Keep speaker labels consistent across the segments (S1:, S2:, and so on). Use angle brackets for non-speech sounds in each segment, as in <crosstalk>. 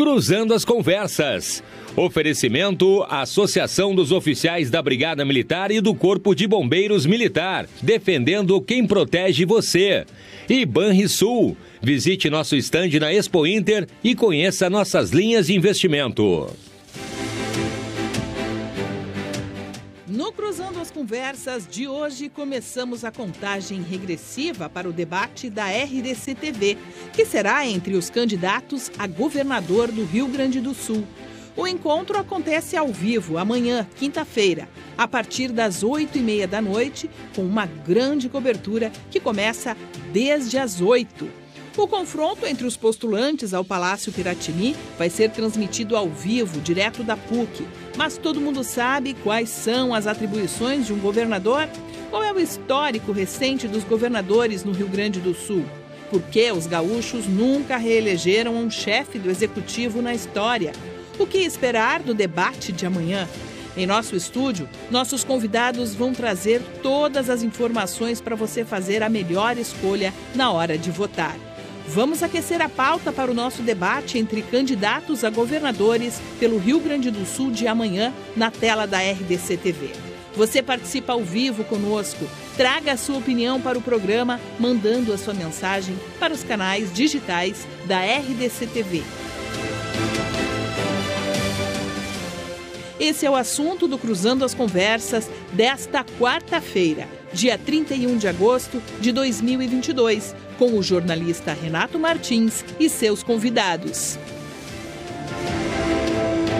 S1: Cruzando as Conversas. Oferecimento Associação dos Oficiais da Brigada Militar e do Corpo de Bombeiros Militar, defendendo quem protege você. E Banrisul. Visite nosso estande na Expo Inter e conheça nossas linhas de investimento.
S2: Cruzando as Conversas de hoje, começamos a contagem regressiva para o debate da RDC TV, que será entre os candidatos a governador do Rio Grande do Sul. O encontro acontece ao vivo amanhã, quinta-feira, a partir das oito e meia da noite, com uma grande cobertura que começa desde as oito. O confronto entre os postulantes ao Palácio Piratini vai ser transmitido ao vivo, direto da PUC. Mas todo mundo sabe quais são as atribuições de um governador? Qual é o histórico recente dos governadores no Rio Grande do Sul? Por que os gaúchos nunca reelegeram um chefe do executivo na história? O que esperar do debate de amanhã? Em nosso estúdio, nossos convidados vão trazer todas as informações para você fazer a melhor escolha na hora de votar. Vamos aquecer a pauta para o nosso debate entre candidatos a governadores pelo Rio Grande do Sul de amanhã na tela da RDC TV. Você participa ao vivo conosco. Traga a sua opinião para o programa, mandando a sua mensagem para os canais digitais da RDC TV. Esse é o assunto do Cruzando as Conversas desta quarta-feira, dia 31 de agosto de 2022 com o jornalista Renato Martins e seus convidados.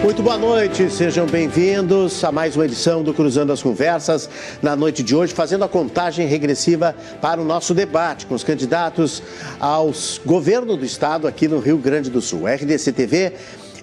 S3: Muito boa noite, sejam bem-vindos a mais uma edição do Cruzando as Conversas. Na noite de hoje, fazendo a contagem regressiva para o nosso debate com os candidatos aos governo do estado aqui no Rio Grande do Sul. RDC TV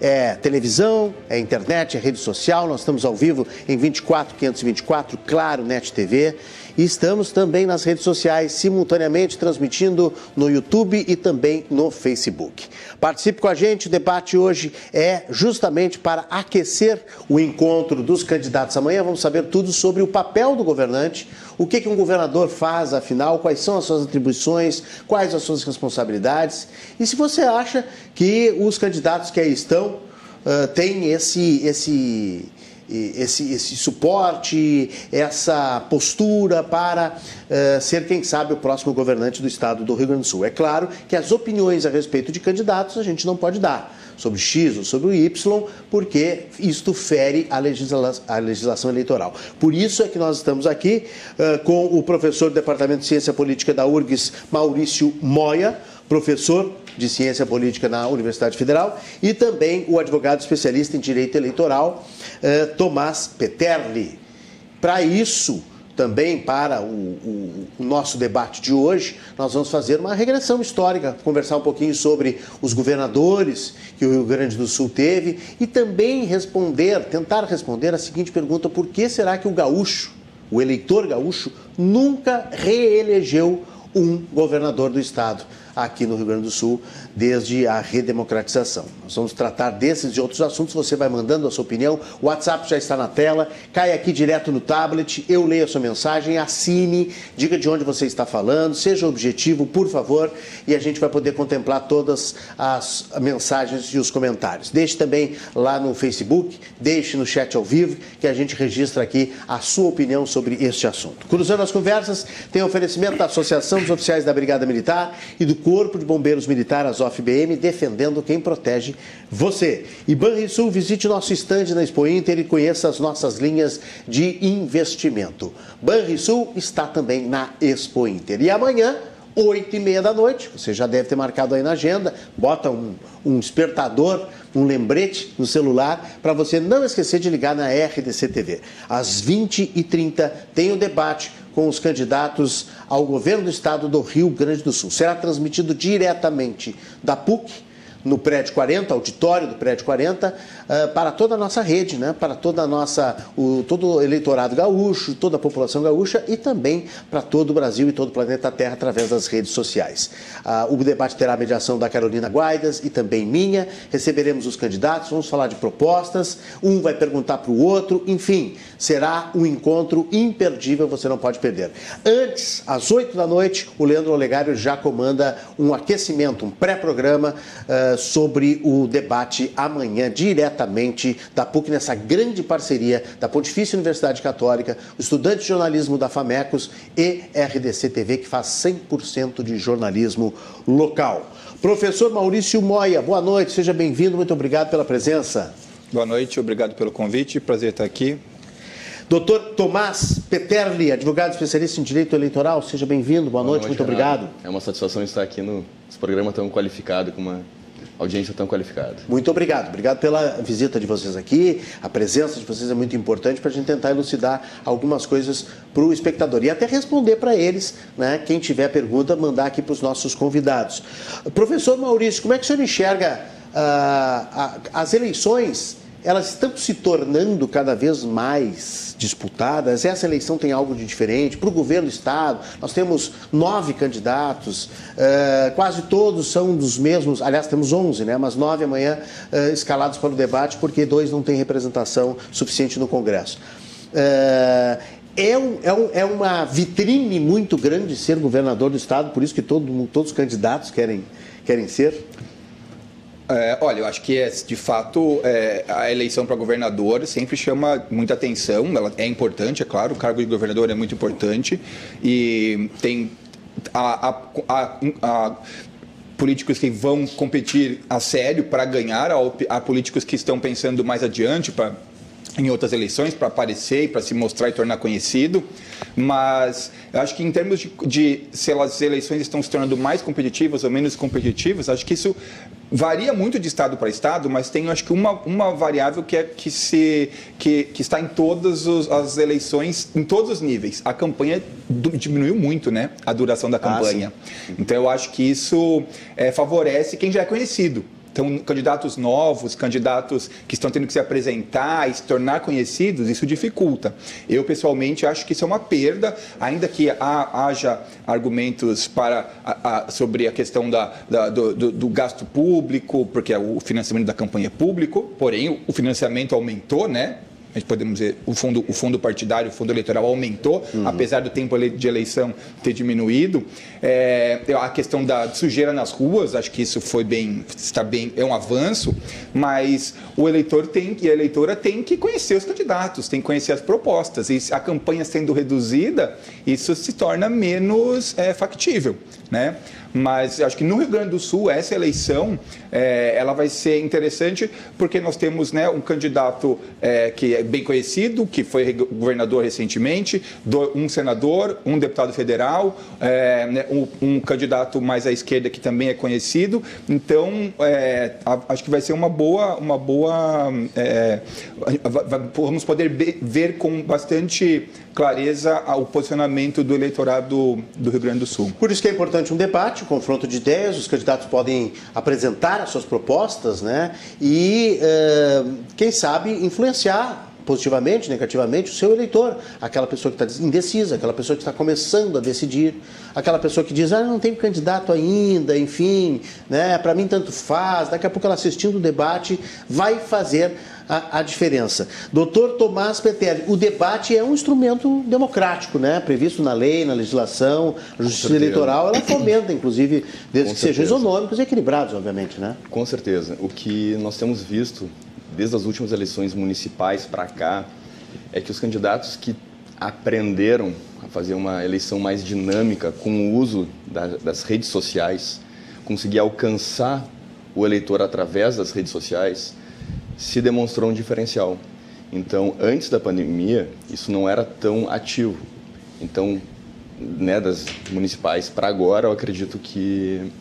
S3: é televisão, é internet, é rede social. Nós estamos ao vivo em 24 524, claro, Net TV. Estamos também nas redes sociais, simultaneamente transmitindo no YouTube e também no Facebook. Participe com a gente, o debate hoje é justamente para aquecer o encontro dos candidatos. Amanhã vamos saber tudo sobre o papel do governante, o que, que um governador faz, afinal, quais são as suas atribuições, quais as suas responsabilidades. E se você acha que os candidatos que aí estão uh, têm esse, esse esse, esse suporte, essa postura para uh, ser, quem sabe, o próximo governante do estado do Rio Grande do Sul. É claro que as opiniões a respeito de candidatos a gente não pode dar sobre X ou sobre o Y, porque isto fere a, legisla a legislação eleitoral. Por isso é que nós estamos aqui uh, com o professor do Departamento de Ciência Política da URGS, Maurício Moya, professor de Ciência Política na Universidade Federal, e também o advogado especialista em Direito Eleitoral, eh, Tomás Peterli. Para isso, também para o, o, o, nosso debate de hoje, nós vamos fazer uma regressão histórica, conversar um pouquinho sobre os governadores que o Rio Grande do Sul teve e também responder, tentar responder a seguinte pergunta: por que será que o gaúcho, o eleitor gaúcho, nunca reelegeu um governador do estado? Aqui no Rio Grande do Sul desde a redemocratização. Nós vamos tratar desses e outros assuntos. Você vai mandando a sua opinião. O WhatsApp já está na tela. Cai aqui direto no tablet. Eu leio a sua mensagem. Assine. Diga de onde você está falando. Seja objetivo, por favor. E a gente vai poder contemplar todas as mensagens e os comentários. Deixe também lá no Facebook. Deixe no chat ao vivo que a gente registra aqui a sua opinião sobre este assunto. Cruzando as conversas, tem oferecimento da Associação dos Oficiais da Brigada Militar e do Corpo de Bombeiros Militar, as OFBM, defendendo quem protege você. E Banrisul, visite nosso estande na Expo Inter e conheça as nossas linhas de investimento. Banrisul está também na Expo Inter. E amanhã, oito e meia da noite, você já deve ter marcado aí na agenda, bota um, um despertador, um lembrete no celular para você não esquecer de ligar na RDC TV. Às 20h30 tem o debate com os candidatos ao governo do estado do Rio Grande do Sul. Será transmitido diretamente da PUC no prédio 40, auditório do prédio 40, uh, para toda a nossa rede, né? para toda a nossa, o, todo o eleitorado gaúcho, toda a população gaúcha e também para todo o Brasil e todo o planeta Terra através das redes sociais. Uh, o debate terá a mediação da Carolina Guaidas e também minha. Receberemos os candidatos, vamos falar de propostas, um vai perguntar para o outro, enfim, será um encontro imperdível, você não pode perder. Antes, às 8 da noite, o Leandro Olegário já comanda um aquecimento, um pré-programa uh, sobre o debate amanhã, diretamente da PUC, nessa grande parceria da Pontifícia Universidade Católica, estudante de jornalismo da FAMECOS e RDC TV, que faz 100% de jornalismo local. Professor Maurício Moia, boa noite, seja bem-vindo, muito obrigado pela presença.
S4: Boa noite, obrigado pelo convite, prazer estar aqui.
S3: Doutor Tomás Peterli, advogado especialista em direito eleitoral, seja bem-vindo, boa, boa, noite, muito Renato. obrigado.
S5: É uma satisfação estar aqui no programa tão qualificado, com uma audiência tão qualificada.
S3: Muito obrigado, obrigado pela visita de vocês aqui, a presença de vocês é muito importante para a gente tentar elucidar algumas coisas para o espectador e até responder para eles, né? Quem tiver pergunta, mandar aqui para os nossos convidados. Professor Maurício, como é que o senhor enxerga uh, as eleições elas estão se tornando cada vez mais disputadas. Essa eleição tem algo de diferente. Para o governo do Estado, nós temos nove candidatos, uh, quase todos são dos mesmos, aliás, temos onze, né? mas nove amanhã uh, escalados para o debate, porque dois não têm representação suficiente no Congresso. Uh, é, um, é, um, é, uma vitrine muito grande ser governador do Estado, por isso que todo, todos os candidatos querem, querem ser.
S4: É, olha, eu acho que é, de fato é, a eleição para governador sempre chama muita atenção. Ela é importante, é claro. O cargo de governador é muito importante e tem a, a, a, a políticos que vão competir a sério para ganhar, há políticos que estão pensando mais adiante para em outras eleições para aparecer e para se mostrar e tornar conhecido, mas eu acho que em termos de, de, se as eleições estão se tornando mais competitivas ou menos competitivas, acho que isso varia muito de estado para estado, mas tem acho que uma, uma variável que é que se que, que está em todas os, as eleições, em todos os níveis. A campanha diminuiu muito, né? A duração da ah, campanha. Ah, então eu acho que isso é, favorece quem já é conhecido. Então, candidatos novos, candidatos que estão tendo que se apresentar e se tornar conhecidos, isso dificulta. Eu, pessoalmente, acho que isso é uma perda, ainda que haja argumentos para, a, a, sobre a questão da, da, do, do, do, gasto público, porque o financiamento da campanha é público, porém, o financiamento aumentou, né? Gente podemos dizer, o fundo, o fundo partidário, o fundo eleitoral aumentou, uhum. apesar do tempo de eleição ter diminuído. É, a questão da sujeira nas ruas, acho que isso foi bem, está bem, é um avanço, mas o eleitor tem e a eleitora tem que conhecer os candidatos, tem que conhecer as propostas. E a campanha sendo reduzida, isso se torna menos é, factível, né? Mas acho que no Rio Grande do Sul, essa eleição, é, ela vai ser interessante porque nós temos né, um candidato é, que é bem conhecido, que foi governador recentemente, um senador, um deputado federal, é, né, um, um, candidato mais à esquerda que também é conhecido. Então, é, acho que vai ser uma boa, uma boa, é, vamos poder ver com bastante clareza o posicionamento do eleitorado do Rio Grande do Sul.
S3: Por isso que é importante um debate, um confronto de ideias, os candidatos podem apresentar as suas propostas, né? E, uh, quem sabe, influenciar positivamente, negativamente, o seu eleitor, aquela pessoa que está indecisa, aquela pessoa que está começando a decidir, aquela pessoa que diz, ah, não tem candidato ainda, enfim, né, para mim tanto faz, daqui a pouco ela assistindo o debate vai fazer a, a diferença. Doutor Tomás Petelli, o debate é um instrumento democrático, né? previsto na lei, na legislação, a justiça eleitoral, ela fomenta, inclusive, <coughs> desde Com que certeza. sejam isonômicos e equilibrados, obviamente. Né?
S5: Com certeza. O que nós temos visto desde as últimas eleições municipais para cá é que os candidatos que aprenderam a fazer uma eleição mais dinâmica com o uso das redes sociais, conseguir alcançar o eleitor através das redes sociais, se demonstrou um diferencial. Então, antes da pandemia, isso não era tão ativo. Então, né, das municipais para agora, eu acredito que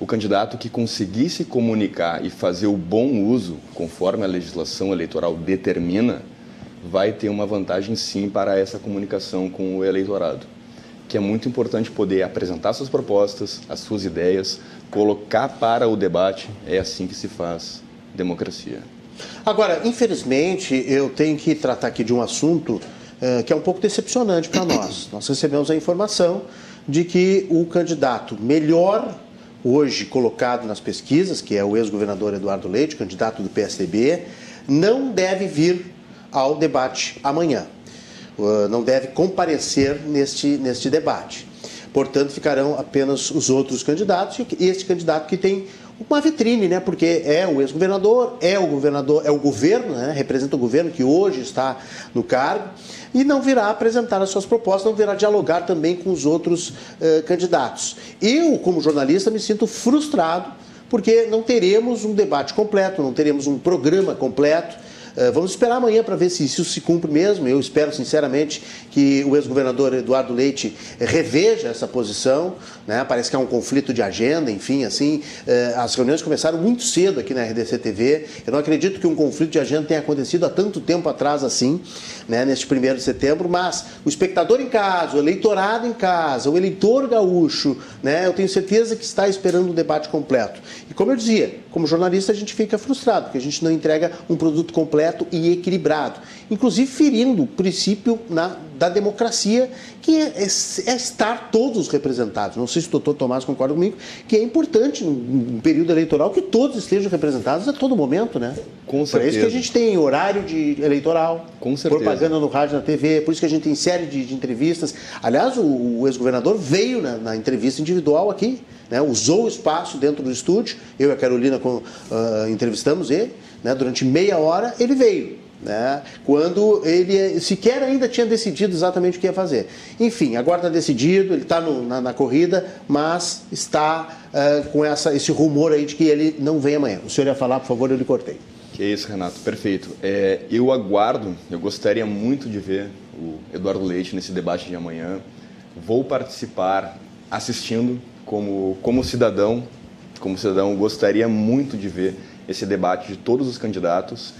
S5: o candidato que conseguisse comunicar e fazer o bom uso, conforme a legislação eleitoral determina, vai ter uma vantagem sim para essa comunicação com o eleitorado. Que é muito importante poder apresentar suas propostas, as suas ideias, colocar para o debate. É assim que se faz democracia.
S3: Agora, infelizmente, eu tenho que tratar aqui de um assunto uh, que é um pouco decepcionante para nós. Nós recebemos a informação de que o candidato melhor hoje colocado nas pesquisas, que é o ex-governador Eduardo Leite, candidato do PSDB, não deve vir ao debate amanhã. Uh, não deve comparecer neste, neste debate. Portanto, ficarão apenas os outros candidatos e este candidato que tem uma vitrine, né? Porque é o ex-governador, é o governador, é o governo, né? representa o governo que hoje está no cargo e não virá apresentar as suas propostas, não virá dialogar também com os outros uh, candidatos. Eu, como jornalista, me sinto frustrado porque não teremos um debate completo, não teremos um programa completo eh, vamos esperar amanhã para ver se isso se cumpre mesmo. Eu espero, sinceramente, que o ex-governador Eduardo Leite reveja essa posição. Né? Parece que há um conflito de agenda, enfim, assim. Eh, as reuniões começaram muito cedo aqui na RDC TV. Eu não acredito que um conflito de agenda tenha acontecido há tanto tempo atrás assim, né? neste primeiro de setembro, mas o espectador em casa, o eleitorado em casa, o eleitor gaúcho, né? eu tenho certeza que está esperando o debate completo. E como eu dizia, como jornalista a gente fica frustrado, porque a gente não entrega um produto completo correto e equilibrado, inclusive ferindo o princípio na, da democracia, que é, é, é, estar todos representados. Não sei se o doutor Tomás concorda comigo, que é importante num período eleitoral que todos estejam representados a todo momento, né?
S5: Com certeza.
S3: Por isso que a gente tem horário de eleitoral,
S5: Com certeza.
S3: propaganda no rádio, na TV, por isso que a gente tem série de, de entrevistas. Aliás, o, o ex-governador veio na, na entrevista individual aqui, né? usou o espaço dentro do estúdio, eu e a Carolina com, uh, entrevistamos ele, né? Durante meia hora ele veio. Né? Quando ele sequer ainda tinha decidido exatamente o que ia fazer. Enfim, agora está decidido, ele está na, na, corrida, mas está uh, com essa, esse rumor aí de que ele não vem amanhã. O senhor ia falar, por favor, eu lhe cortei.
S5: Que isso, Renato, perfeito. É, eu aguardo, eu gostaria muito de ver o Eduardo Leite nesse debate de amanhã. Vou participar assistindo como, como cidadão, como cidadão, gostaria muito de ver esse debate de todos os candidatos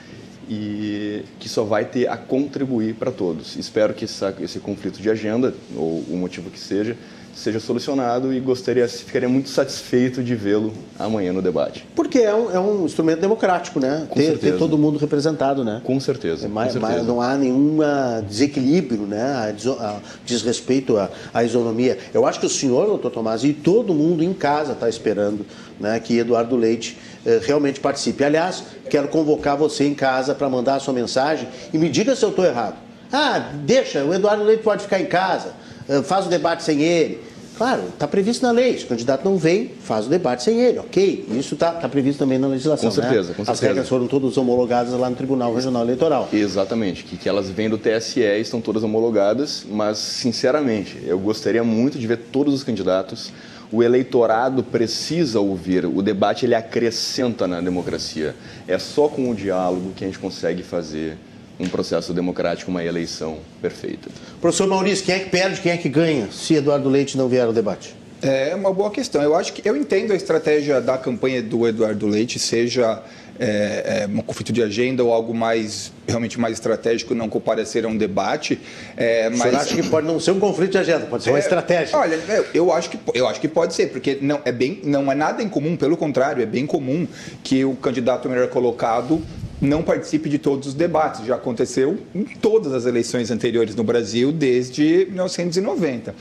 S5: e que só vai ter a contribuir para todos. Espero que essa, esse conflito de agenda, ou o motivo que seja, seja solucionado e gostaria, ficaria muito satisfeito de vê-lo amanhã no debate.
S3: Porque é um, é um instrumento democrático, né? Ter, ter, todo mundo representado, né?
S5: Com certeza. É
S3: mais,
S5: com certeza.
S3: Mais, não há nenhum desequilíbrio, né? A, a, diz respeito à, à isonomia. Eu acho que o senhor, doutor Tomás, e todo mundo em casa está esperando né, que Eduardo Leite realmente participe. Aliás, quero convocar você em casa para mandar a sua mensagem e me diga se eu estou errado. Ah, deixa, o Eduardo Leite pode ficar em casa, eh, faz o debate sem ele. Claro, está previsto na lei. Se o candidato não vem, faz o debate sem ele, ok? Isso está tá previsto também na legislação.
S5: Com certeza,
S3: né?
S5: com certeza.
S3: As regras foram todas homologadas lá no Tribunal Regional Eleitoral.
S5: Exatamente, que, que elas vêm do TSE e estão todas homologadas, mas, sinceramente, eu gostaria muito de ver todos os candidatos o eleitorado precisa ouvir. O debate ele acrescenta na democracia. É só com o diálogo que a gente consegue fazer um processo democrático, uma eleição perfeita.
S3: Professor Maurício, quem é que perde, quem é que ganha se Eduardo Leite não vier ao debate?
S4: É uma boa questão. Eu acho que eu entendo a estratégia da campanha do Eduardo Leite, seja é, é, um conflito de agenda ou algo mais realmente mais estratégico não comparecer a um debate.
S3: É, mas... Acha que pode não ser um conflito de agenda, pode ser uma é, estratégia?
S4: Olha, eu, eu, acho que, eu acho que pode ser, porque não é, bem, não é nada incomum, pelo contrário, é bem comum que o candidato melhor colocado não participe de todos os debates. Já aconteceu em todas as eleições anteriores no Brasil desde 1990.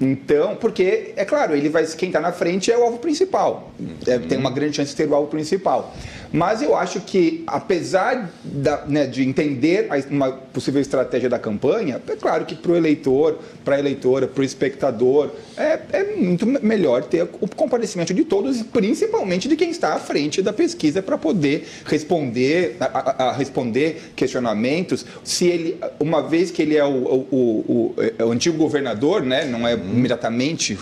S4: Então, porque, é claro, ele vai quem está na frente é o alvo principal. É, tem uma grande chance de ter o alvo principal. Mas eu acho que, apesar da, né, de entender uma possível estratégia da campanha, é claro que para o eleitor, para a eleitora, para o espectador, é, é, muito melhor ter o comparecimento de todos, principalmente de quem está à frente da pesquisa, para poder responder, a, a, a, responder questionamentos. Se ele, uma vez que ele é o, o, o, o, o antigo governador, né, não é imediatamente,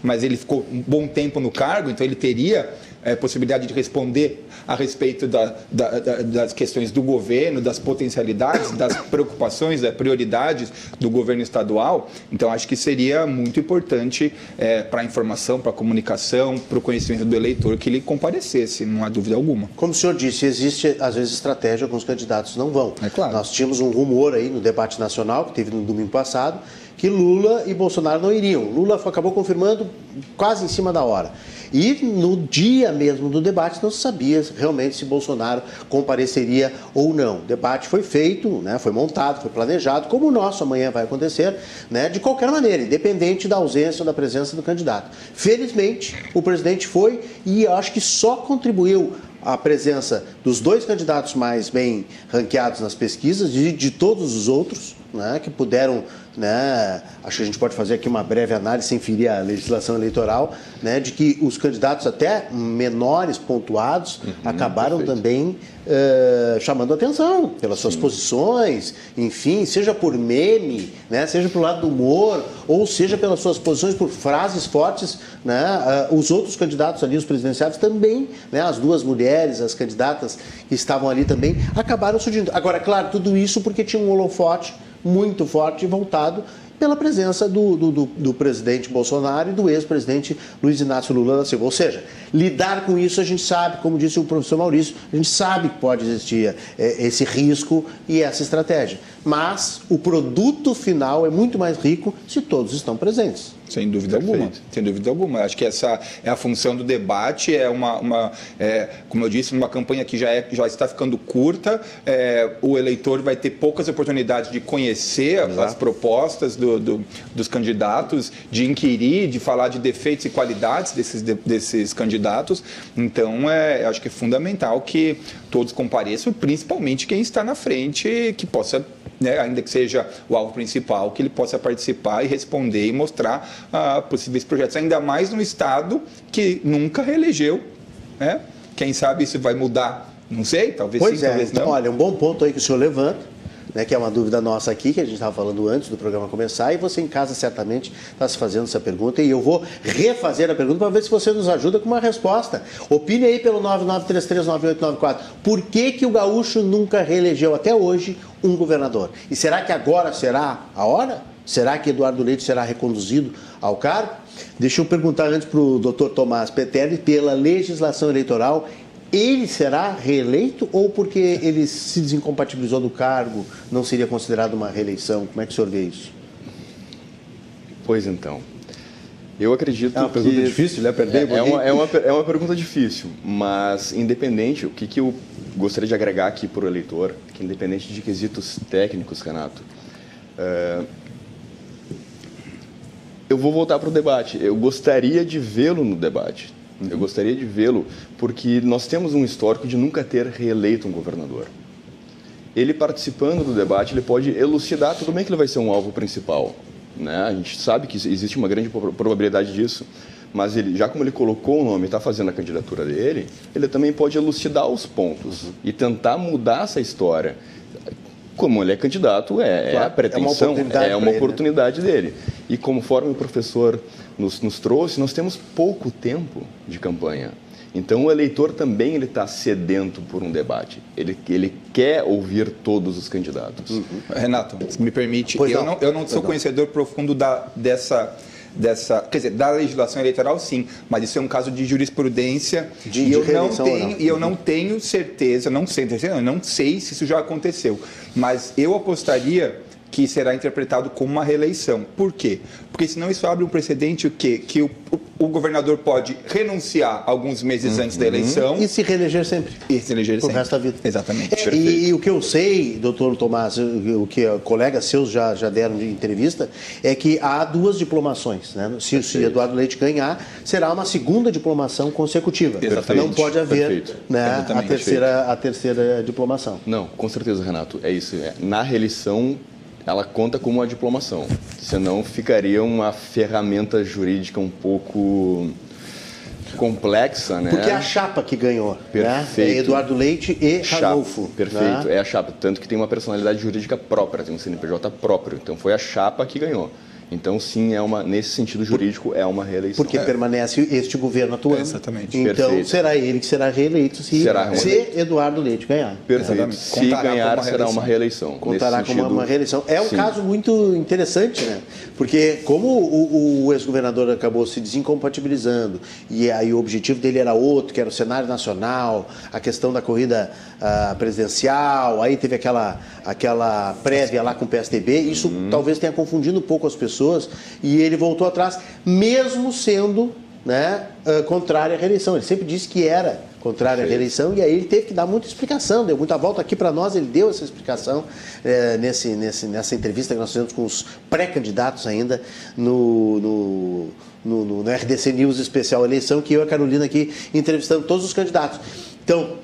S4: mas ele ficou um bom tempo no cargo, então ele teria é, possibilidade de responder a respeito da, da, da, das questões do governo, das potencialidades, das preocupações, das prioridades do governo estadual. Então, acho que seria muito importante é, para a informação, para a comunicação, para o conhecimento do eleitor que ele comparecesse, não há dúvida alguma.
S3: Como o senhor disse, existe às vezes estratégia, alguns candidatos não vão.
S4: É claro.
S3: Nós tínhamos um rumor aí no debate nacional, que teve no domingo passado, que Lula e Bolsonaro não iriam. Lula acabou confirmando quase em cima da hora. E no dia mesmo do debate não se sabia realmente se Bolsonaro compareceria ou não. O debate foi feito, né, foi montado, foi planejado, como o nosso amanhã vai acontecer, né, de qualquer maneira, independente da ausência ou da presença do candidato. Felizmente, o presidente foi e acho que só contribuiu a presença dos dois candidatos mais bem ranqueados nas pesquisas e de todos os outros né, que puderam né, acho que a gente pode fazer aqui uma breve análise sem ferir a legislação eleitoral, né, de que os candidatos até menores pontuados uhum, acabaram perfeito. também uh, chamando atenção pelas suas Sim. posições, enfim, seja por meme, né, seja pelo lado do humor, ou seja pelas suas posições por frases fortes, né, uh, os outros candidatos ali, os presidenciários também, né, as duas mulheres, as candidatas que estavam ali também, acabaram surgindo. Agora, claro, tudo isso porque tinha um holofote muito forte e voltado pela presença do, do, do, do presidente Bolsonaro e do ex-presidente Luiz Inácio Lula da Silva. Ou seja, lidar com isso a gente sabe, como disse o professor Maurício, a gente sabe que pode existir é, esse risco e essa estratégia. Mas o produto final é muito mais rico se todos estão presentes.
S4: Sem dúvida Perfeito. alguma. Sem dúvida alguma. Acho que essa é a função do debate, é uma, uma é, como eu disse, uma campanha que já, é, já está ficando curta. É, o eleitor vai ter poucas oportunidades de conhecer Exato. as propostas do, do, dos candidatos, de inquirir, de falar de defeitos e qualidades desses, de, desses candidatos. Então, é, acho que é fundamental que todos compareçam, principalmente quem está na frente, que possa né, ainda que seja o alvo principal, que ele possa participar e responder e mostrar ah, possíveis projetos, ainda mais no Estado que nunca reelegeu. Né? Quem sabe isso vai mudar? Não sei, talvez
S3: pois
S4: sim,
S3: é.
S4: talvez não.
S3: Olha, um bom ponto aí que o senhor levanta né, que é uma dúvida nossa aqui, que a gente estava falando antes do programa começar, e você em casa certamente está se fazendo essa pergunta, e eu vou refazer a pergunta para ver se você nos ajuda com uma resposta. Opine aí pelo 99339894. Por que, que o gaúcho nunca reelegeu até hoje um governador? E será que agora será a hora? Será que Eduardo Leite será reconduzido ao cargo? Deixa eu perguntar antes para o doutor Tomás Petelli, pela legislação eleitoral, ele será reeleito ou porque ele se desincompatibilizou do cargo não seria considerado uma reeleição? Como é que o senhor vê isso?
S5: Pois então. Eu acredito
S3: é uma pergunta
S5: que
S3: difícil, né? Perder
S5: é, é, uma, é, uma, é uma pergunta difícil, mas independente, o que, que eu gostaria de agregar aqui para o eleitor, que independente de quesitos técnicos, Renato, uh, eu vou voltar para o debate. Eu gostaria de vê-lo no debate. Uhum. Eu gostaria de vê-lo porque nós temos um histórico de nunca ter reeleito um governador. Ele participando do debate, ele pode elucidar, tudo bem que ele vai ser um alvo principal. Né? A gente sabe que existe uma grande probabilidade disso, mas ele, já como ele colocou o nome e está fazendo a candidatura dele, ele também pode elucidar os pontos e tentar mudar essa história como ele é candidato, é, claro, é a pretensão, é uma oportunidade, é uma oportunidade ele, né? dele. E conforme o professor nos, nos trouxe, nós temos pouco tempo de campanha. Então o eleitor também ele está sedento por um debate. Ele, ele quer ouvir todos os candidatos. Uhum.
S4: Renato, se me permite, eu não. não. eu não sou conhecedor profundo da, dessa dessa, quer dizer, da legislação eleitoral sim, mas isso é um caso de jurisprudência de, e eu não tenho não. e eu não tenho certeza, não sei, não sei se isso já aconteceu, mas eu apostaria que será interpretado como uma reeleição. Por quê? Porque senão isso abre um precedente o quê? Que o, o, governador pode renunciar alguns meses uhum. antes da eleição.
S3: E se reeleger sempre.
S4: E se reeleger sempre.
S3: O resto da vida.
S4: Exatamente.
S3: É, e, e, o que eu sei, doutor Tomás, o que colegas seus já, já deram de entrevista, é que há duas diplomações. Né? Se, se Eduardo Leite ganhar, será uma segunda diplomação consecutiva.
S5: Exatamente.
S3: Não pode haver né, a, terceira, a terceira diplomação.
S5: Não, com certeza, Renato. É isso. É. Na reeleição, ela conta como uma diplomação. Senão ficaria uma ferramenta jurídica um pouco complexa, né?
S3: Porque é a chapa que ganhou, Perfeito. Né? É Eduardo Leite e chapa.
S5: Perfeito, né? é a chapa, tanto que tem uma personalidade jurídica própria, tem um CNPJ próprio. Então foi a chapa que ganhou. Então, sim, é uma, nesse sentido jurídico, é uma reeleição.
S3: Porque
S5: é.
S3: permanece este governo atuando.
S4: exatamente.
S3: Então,
S5: Perfeito.
S3: será ele que será reeleito se, será se Eduardo Leite ganhar.
S5: Perfeito. Se ganhar, uma será uma reeleição.
S3: Contará com uma, uma, reeleição. É um sim. caso muito interessante, né? Porque como o, o ex-governador acabou se desincompatibilizando e aí o objetivo dele era outro, que era o cenário nacional, a questão da corrida uh, presidencial, aí teve aquela, aquela prévia lá com o PSDB, isso uhum. talvez tenha confundido um pouco as pessoas e ele voltou atrás, mesmo sendo né, uh, contrário à reeleição. Ele sempre disse que era contrário à reeleição e aí ele teve que dar muita explicação, deu muita volta aqui para nós, ele deu essa explicação eh, nesse, nesse, nessa entrevista que nós fizemos com os pré-candidatos ainda no, no no, no, no, RDC News Especial Eleição, que eu e a Carolina aqui entrevistando todos os candidatos. Então,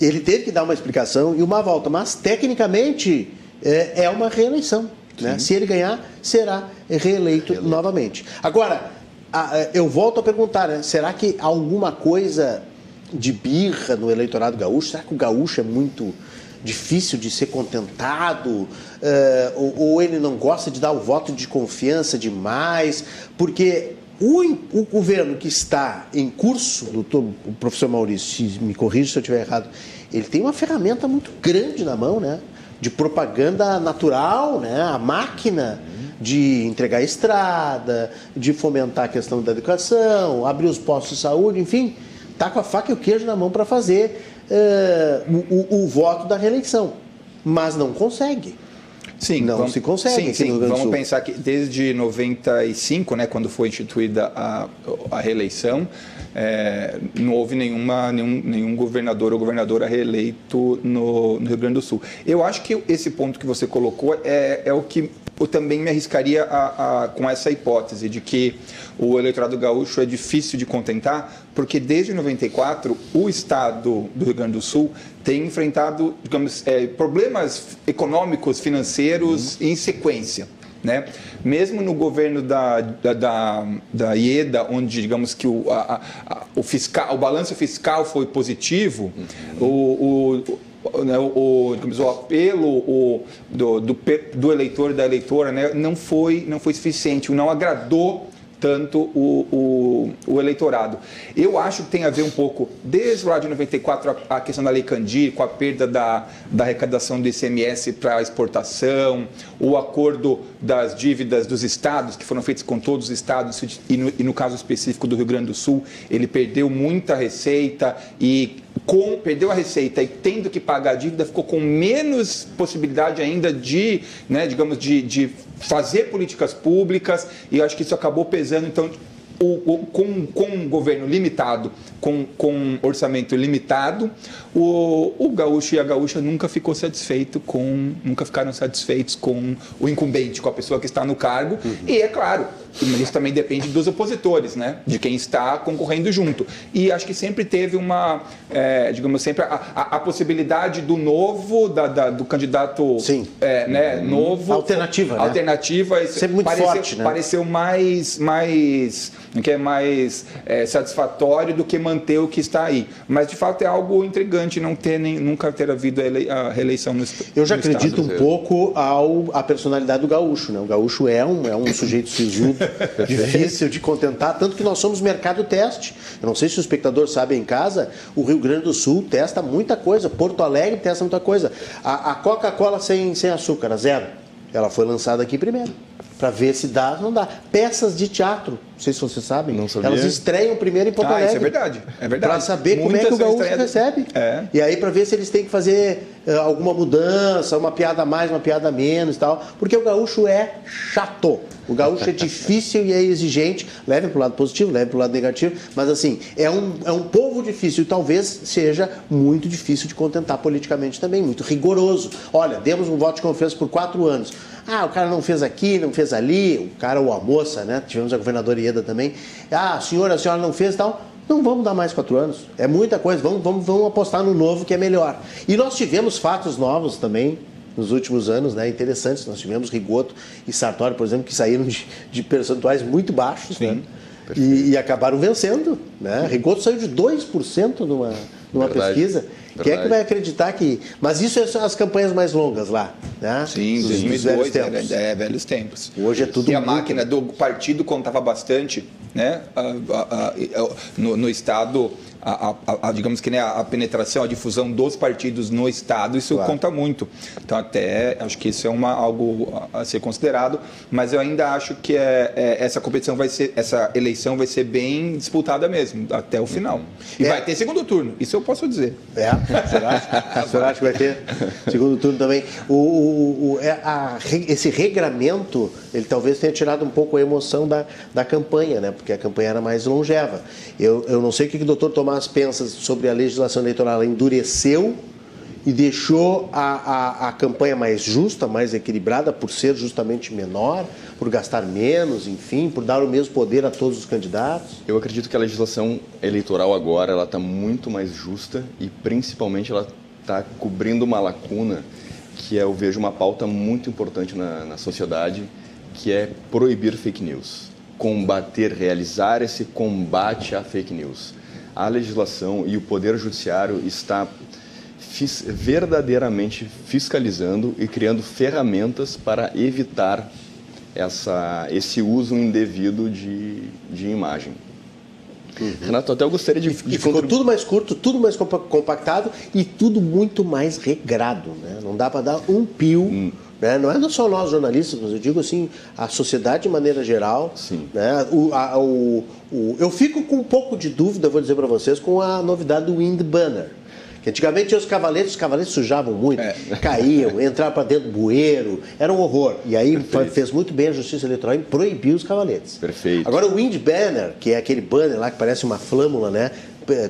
S3: ele teve que dar uma explicação e uma volta, mas tecnicamente é, é uma reeleição. Né? Se ele ganhar, será reeleito, reeleito. novamente. Agora, eu volto a perguntar, né? será que alguma coisa de birra no eleitorado gaúcho? Será que o gaúcho é muito difícil de ser contentado? Ou, ou, ele não gosta de dar o voto de confiança demais? Porque o, o governo que está em curso, doutor, o professor Maurício, me corrija se eu estiver errado, ele tem uma ferramenta muito grande na mão, né? De propaganda natural, né? A máquina de entregar estrada, de fomentar a questão da educação, abrir os postos de saúde, enfim, tá com a faca e o queijo na mão para fazer uh, o, o, o voto da reeleição, mas não consegue.
S4: Sim,
S3: não
S4: vamos,
S3: se consegue.
S4: Sim, sim. Vamos pensar que desde 95, né, quando foi instituída a, a reeleição, é, não houve nenhuma, nenhum, nenhum governador ou governadora reeleito no, no, Rio Grande do Sul. Eu acho que esse ponto que você colocou é, é o que eu também me arriscaria a, a, com essa hipótese de que o eleitorado gaúcho é difícil de contentar, porque desde 94 o Estado do Rio Grande do Sul tem enfrentado digamos, é, problemas econômicos, financeiros uhum. em sequência. Né? Mesmo no governo da, da, da, da IEDA, onde digamos que o, a, a, o, fiscal, o balanço fiscal foi positivo, uhum. o, o, né, o, o apelo o, do, do, do eleitor e da eleitora né, não, foi, não foi suficiente, não agradou tanto o, o, o, eleitorado. Eu acho que tem a ver um pouco, desde lá de 94, a, a questão da Lei Candir, com a perda da, da arrecadação do ICMS para exportação, o acordo das dívidas dos estados, que foram feitos com todos os estados, e no, e no caso específico do Rio Grande do Sul, ele perdeu muita receita e com, perdeu a receita e tendo que pagar a dívida, ficou com menos possibilidade ainda de, né, digamos, de, de fazer políticas públicas, e eu acho que isso acabou pesando. Então, o, o, com, com um governo limitado, com, com um orçamento limitado, o, o gaúcho e a gaúcha nunca ficou satisfeito com, nunca ficaram satisfeitos com o incumbente, com a pessoa que está no cargo. Uhum. E é claro, isso também depende dos opositores, né? De quem está concorrendo junto. E acho que sempre teve uma, é, digamos sempre, a, a, a, possibilidade do novo, da, da do candidato
S3: Sim.
S4: É, né, uhum. novo.
S3: Alternativa, né?
S4: Alternativa.
S3: Sempre muito
S4: pareceu,
S3: forte, né?
S4: Pareceu mais, mais, que é mais é, satisfatório do que manter o que está aí. Mas, de fato, é algo intrigante não ter nem, nunca ter havido a, ele, a reeleição no
S3: Eu já no acredito estado. um pouco ao, a personalidade do gaúcho. Né? O gaúcho é um, é um sujeito sisudo, difícil de contentar, tanto que nós somos mercado teste. Eu não sei se o espectador sabe em casa, o Rio Grande do Sul testa muita coisa, Porto Alegre testa muita coisa. A, a Coca-Cola sem, sem açúcar, zero, ela foi lançada aqui primeiro para ver se dá, não dá. Peças de teatro, não sei se vocês sabem, elas estreiam primeiro em Porto
S4: ah,
S3: Alegre.
S4: Isso é verdade, é verdade.
S3: Para saber Muitas como é que o gaúcho recebe.
S4: É.
S3: E aí para ver se eles têm que fazer uh, alguma mudança, uma piada a mais, uma piada a menos e tal, porque o gaúcho é chato. O gaúcho é <laughs> difícil e é exigente, leve para o lado positivo, leve para o lado negativo, mas assim, é um, é um povo difícil e talvez seja muito difícil de contentar politicamente também, muito rigoroso. Olha, demos um voto de confiança por quatro anos. Ah, o cara não fez aqui, não fez ali, o cara ou a moça, né? Tivemos a governadora Ieda também. Ah, a senhora, a senhora não fez e tal. Não vamos dar mais quatro anos. É muita coisa. Vamos, vamos, vamos apostar no novo que é melhor. E nós tivemos fatos novos também nos últimos anos, né? Interessantes. Nós tivemos Rigoto e Sartori, por exemplo, que saíram de, de percentuais muito baixos, Sim, né? E, e, acabaram vencendo, né? Rigoto saiu de 2% numa, numa Verdade. pesquisa. Quem é que vai acreditar que. Mas isso é são as campanhas mais longas lá, né?
S4: Sim, Os 2002, velhos tempos. É, é, velhos tempos.
S3: Hoje é tudo.
S4: E a máquina do partido contava bastante, né? no, no Estado a, a, a, digamos que né, a penetração, a difusão dos partidos no Estado, isso claro. conta muito. Então, até acho que isso é uma, algo a ser considerado, mas eu ainda acho que é, é, essa competição vai ser, essa eleição vai ser bem disputada mesmo, até o final. E é. vai ter segundo turno, isso eu posso dizer.
S3: É, <laughs> senhor acha, que vai ter segundo turno também? O, o, o é a, esse regramento, ele talvez tenha tirado um pouco a emoção da, da campanha, né? Porque a campanha era mais longeva. Eu, eu não sei o que o doutor Tomás as pensas sobre a legislação eleitoral ela endureceu e deixou a, a, a, campanha mais justa, mais equilibrada, por ser justamente menor, por gastar menos, enfim, por dar o mesmo poder a todos os candidatos?
S5: Eu acredito que a legislação eleitoral agora ela está muito mais justa e principalmente ela está cobrindo uma lacuna que é, eu vejo uma pauta muito importante na, na sociedade, que é proibir fake news. Combater, realizar esse combate à fake news. A legislação e o Poder Judiciário está fis, verdadeiramente fiscalizando e criando ferramentas para evitar essa, esse uso indevido de, de imagem. Uhum. Renato, até eu gostaria de.
S3: de ficou tudo mais curto, tudo mais compactado e tudo muito mais regrado. Né? Não dá para dar um pio. Hum. Né? Não é só nós jornalistas, mas eu digo assim, a sociedade de maneira geral.
S5: Sim.
S3: Né? O, a, o, o, eu fico com um pouco de dúvida, vou dizer para vocês, com a novidade do Wind Banner. Que antigamente tinha os cavaletes, os cavaletes sujavam muito, é. caíam, <laughs> entravam para dentro do bueiro, era um horror. E aí Perfeito. fez muito bem a Justiça Eleitoral em proibir os cavaletes.
S5: Perfeito.
S3: Agora o Wind Banner, que é aquele banner lá que parece uma flâmula, né?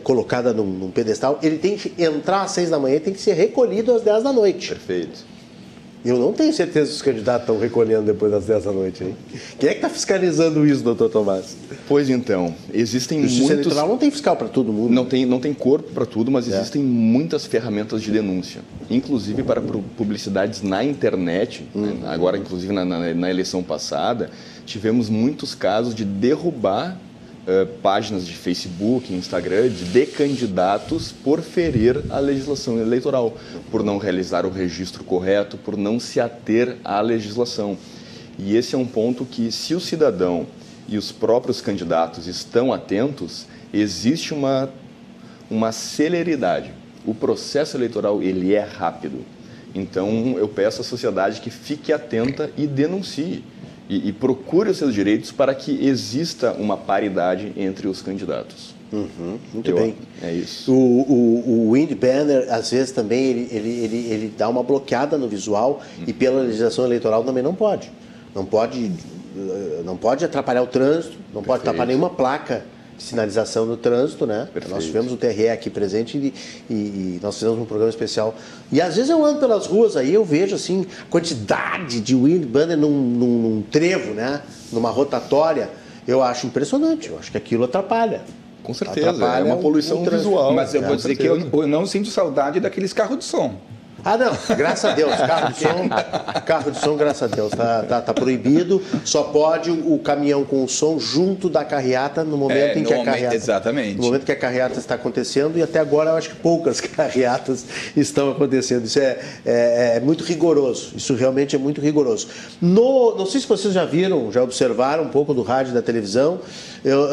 S3: colocada num, num pedestal, ele tem que entrar às seis da manhã e tem que ser recolhido às dez da noite.
S5: Perfeito.
S3: Eu não tenho certeza se os candidatos estão recolhendo depois das 10 da noite. Hein? Quem é que está fiscalizando isso, doutor Tomás?
S5: Pois então, existem
S3: Justiça
S5: muitos...
S3: eleitoral não tem fiscal para todo mundo.
S5: Não tem, não tem corpo para tudo, mas é. existem muitas ferramentas de denúncia. Inclusive para publicidades na internet. Hum. Né? Agora, inclusive, na, na, na eleição passada, tivemos muitos casos de derrubar Uh, páginas de Facebook, Instagram, de candidatos por ferir a legislação eleitoral, por não realizar o registro correto, por não se ater à legislação. E esse é um ponto que, se o cidadão e os próprios candidatos estão atentos, existe uma, uma celeridade. O processo eleitoral ele é rápido. Então, eu peço à sociedade que fique atenta e denuncie e, e procure os seus direitos para que exista uma paridade entre os candidatos.
S3: Uhum, muito Eu, bem.
S5: É isso.
S3: O, o, o Wind Banner, às vezes, também ele, ele, ele, ele dá uma bloqueada no visual uhum. e pela legislação eleitoral também não pode. Não pode, eh, não pode atrapalhar o trânsito, não Perfeito. pode tapar nenhuma placa sinalização no trânsito, né? Perfeito. Nós tivemos o TRE aqui presente e, e, e, nós fizemos um programa especial. E às vezes eu ando pelas ruas aí, eu vejo assim, quantidade de wind banner num, num, num trevo, né? Numa rotatória. Eu acho impressionante, eu acho que aquilo atrapalha.
S5: Com certeza, atrapalha é uma poluição visual.
S4: Mas eu vou dizer que eu, eu não sinto saudade daqueles carros de som.
S3: Ah, não, graças a Deus, <laughs> carro de som, carro de som, graças a Deus, tá, tá, tá proibido. Só pode o, caminhão com o som junto da carreata no momento é, em que a carreata.
S4: Exatamente.
S3: No momento que a carreata está acontecendo, e até agora eu acho que poucas <laughs> carreatas estão acontecendo. Isso é, é, é muito rigoroso. Isso realmente é muito rigoroso. No, não sei se vocês já viram, já observaram um pouco do rádio e da televisão. Eu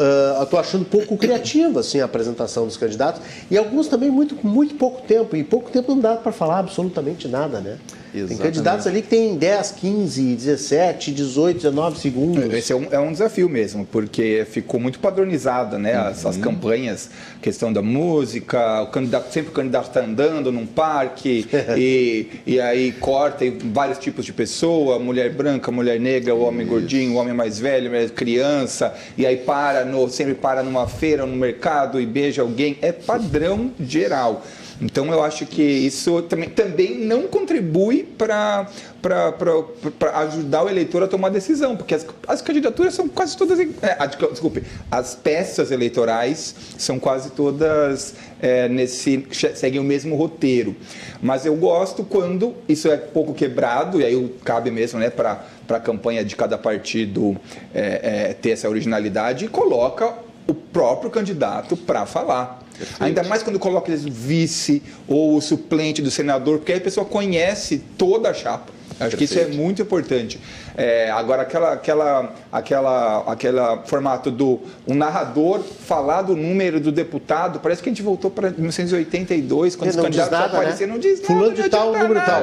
S3: estou uh, achando pouco criativa assim, a apresentação dos candidatos. E alguns também muito, muito pouco tempo. E pouco tempo não dá para falar absolutamente absolutamente nada, né? Exatamente. Tem candidatos ali que tem 10, 15, 17, 18, 19 segundos.
S4: Esse é um, é um desafio mesmo, porque ficou muito padronizada, né? As, uhum. as campanhas, questão da música, o candidato, sempre o candidato está andando num parque <laughs> e, e aí corta e vários tipos de pessoa, mulher branca, mulher negra, o homem Isso. gordinho, o homem mais velho, criança, e aí para no, sempre para numa feira, no mercado e beija alguém. É padrão geral. Então eu acho que isso também, também não contribui para ajudar o eleitor a tomar decisão, porque as, as candidaturas são quase todas. É, desculpe, as peças eleitorais são quase todas é, nesse. seguem o mesmo roteiro. Mas eu gosto quando isso é pouco quebrado, e aí cabe mesmo né, para a campanha de cada partido é, é, ter essa originalidade e coloca o próprio candidato para falar. Perfeito. Ainda mais quando coloca o vice ou o suplente do senador, porque aí a pessoa conhece toda a chapa. Acho Perfeito. que isso é muito importante. É, agora, aquela, aquela, aquela, aquela formato do um narrador falar do número do deputado, parece que a gente voltou para 1982, quando os candidatos apareceram, né? não diz nada,
S3: Fulano de tal, número tal.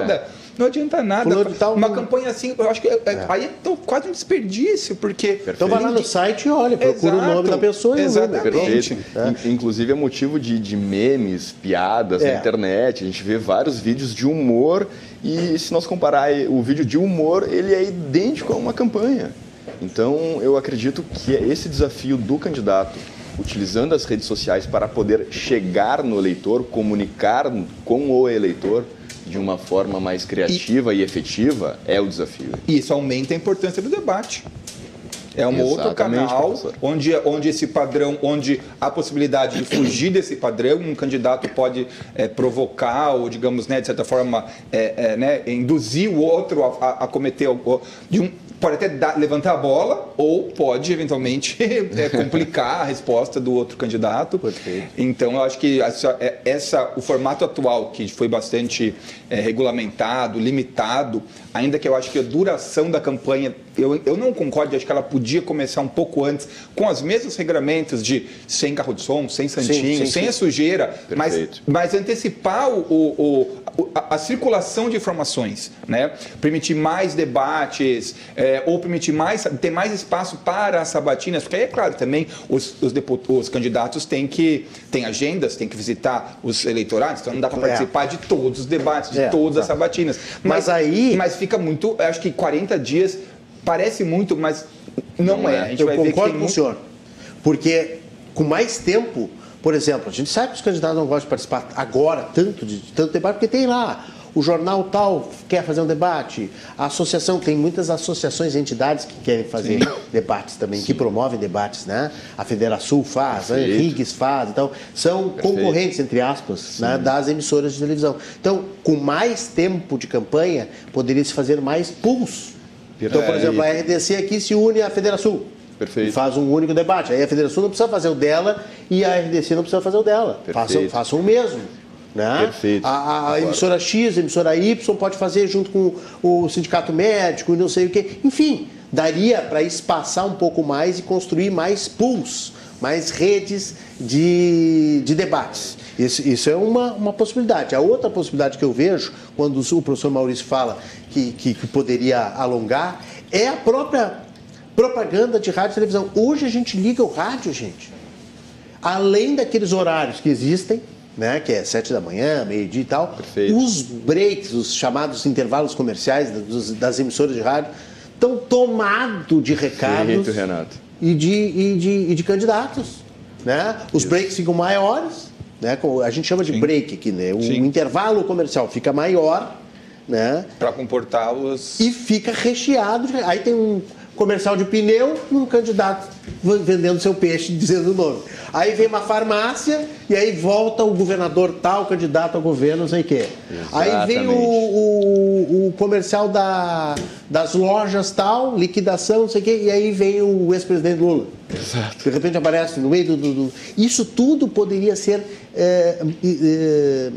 S4: Não adianta nada. Tal, uma campanha assim, eu acho que é, é. aí é quase um desperdício, porque.
S3: Perfeito. Então vai lá no site e olha, procura Exato. o nome da pessoa e
S5: Exatamente. É. Inclusive é motivo de, de memes, piadas na é. internet. A gente vê vários vídeos de humor e se nós comparar o vídeo de humor, ele é idêntico a uma campanha. Então eu acredito que é esse desafio do candidato utilizando as redes sociais para poder chegar no eleitor, comunicar com o eleitor, de uma forma mais criativa e, e efetiva é o desafio.
S4: Isso aumenta a importância do debate. É um
S5: Exatamente,
S4: outro canal
S5: professor.
S4: onde, onde esse padrão, onde a possibilidade de fugir desse padrão, um candidato pode é, provocar ou, digamos, né, de certa forma, é, é, né, induzir o outro a, a- a cometer o- de um pode até dar- levantar a bola ou pode eventualmente <laughs> é, complicar a resposta do outro candidato.
S3: Perfeito.
S4: Então, eu acho que essa, é- essa- o formato atual, que foi bastante é, regulamentado, limitado, ainda que eu acho que a duração da campanha, eu, eu não concordo, acho que ela podia começar um pouco antes, com os mesmos regramentos de sem carro de som, sem santinho,
S3: sim,
S4: sem
S3: sim.
S4: a sujeira, mas,
S5: Perfeito.
S4: mas antecipar o, o- o- a, a circulação de informações, né? permitir mais debates, é, ou permitir mais, ter mais espaço para as sabatinas, porque aí, é claro, também os, os, os candidatos têm que têm agendas, têm que visitar os eleitorados, então não dá para
S3: É.
S4: participar de todos os debates, de
S3: É,
S4: todas as
S3: tá.
S4: sabatinas.
S3: Mas aí-
S4: Mas fica muito, acho que 40 dias parece muito, mas não,
S5: Não
S4: é.
S5: é.
S4: A gente
S3: Eu concordo com o
S4: muito...
S3: senhor. Porque com mais tempo, por exemplo, a gente sabe que os candidatos não gostam de participar agora tanto de de tanto debate, porque tem lá. O jornal tal quer fazer um debate, a associação, tem muitas associações e entidades que querem fazer debates também, que promovem debates, né? A Federação faz, a
S5: Perfeito.
S3: Henriques faz, então são
S5: Perfeito.
S3: concorrentes, entre aspas, né, das emissoras de televisão. Então, com mais tempo de campanha, poderia se fazer mais pulso. Então, por
S5: É,
S3: exemplo, a RDC aqui se une à Federação.
S5: Perfeito.
S3: Faz um único debate. Aí a Federação não precisa fazer o dela e a RDC não precisa fazer o dela. Façam, façam o mesmo. Né?
S5: Perfeito.
S3: A, a emissora X, a emissora Y pode fazer junto com o sindicato médico e não sei o quê. Enfim, daria para espaçar um pouco mais e construir mais pools, mais redes de, de debates. Isso, isso é uma, uma possibilidade. A outra possibilidade que eu vejo, quando o professor Maurício fala que, que, que poderia alongar, é a própria propaganda de rádio e televisão. Hoje a gente liga o rádio, gente além daqueles horários que existem, né, que é sete da manhã, meio-dia e tal,
S5: Perfeito.
S3: os breaks, os chamados intervalos comerciais dos- das emissoras de rádio, estão tomados de recados
S5: Perfeito, Renato.
S3: e de, e de, e de candidatos. Né? Os breaks ficam maiores, né? a gente chama de break aqui, né? o
S4: Sim.
S3: intervalo comercial fica maior, né?
S4: Para comportar os...
S3: e fica recheado. Aí tem um comercial de pneu e um candidato vendendo seu peixe, dizendo o nome. Aí vem uma farmácia e aí volta o governador tal, candidato ao governo, não sei o quê. Aí vem o, o- o comercial da, das lojas tal, liquidação, não sei o quê, e aí vem o ex-presidente Lula.
S5: Exato.
S3: De repente aparece no meio do. do- do- Isso tudo poderia ser. é, é,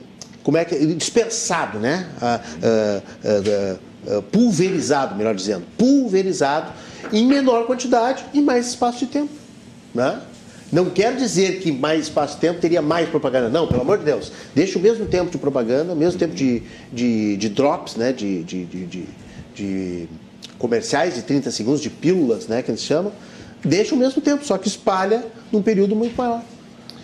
S3: como é que. dispersado, né? Ah, ah, ah, ah, pulverizado, melhor dizendo. Pulverizado em menor quantidade e mais espaço de tempo. Né? Não quer dizer que mais espaço de tempo teria mais propaganda. Não, pelo amor de Deus. Deixa o mesmo tempo de propaganda, o mesmo tempo de, de, de drops, né? de, de, de, de- comerciais de 30 segundos, de pílulas, né? que eles chamam. Deixa o mesmo tempo, só que espalha num período muito maior.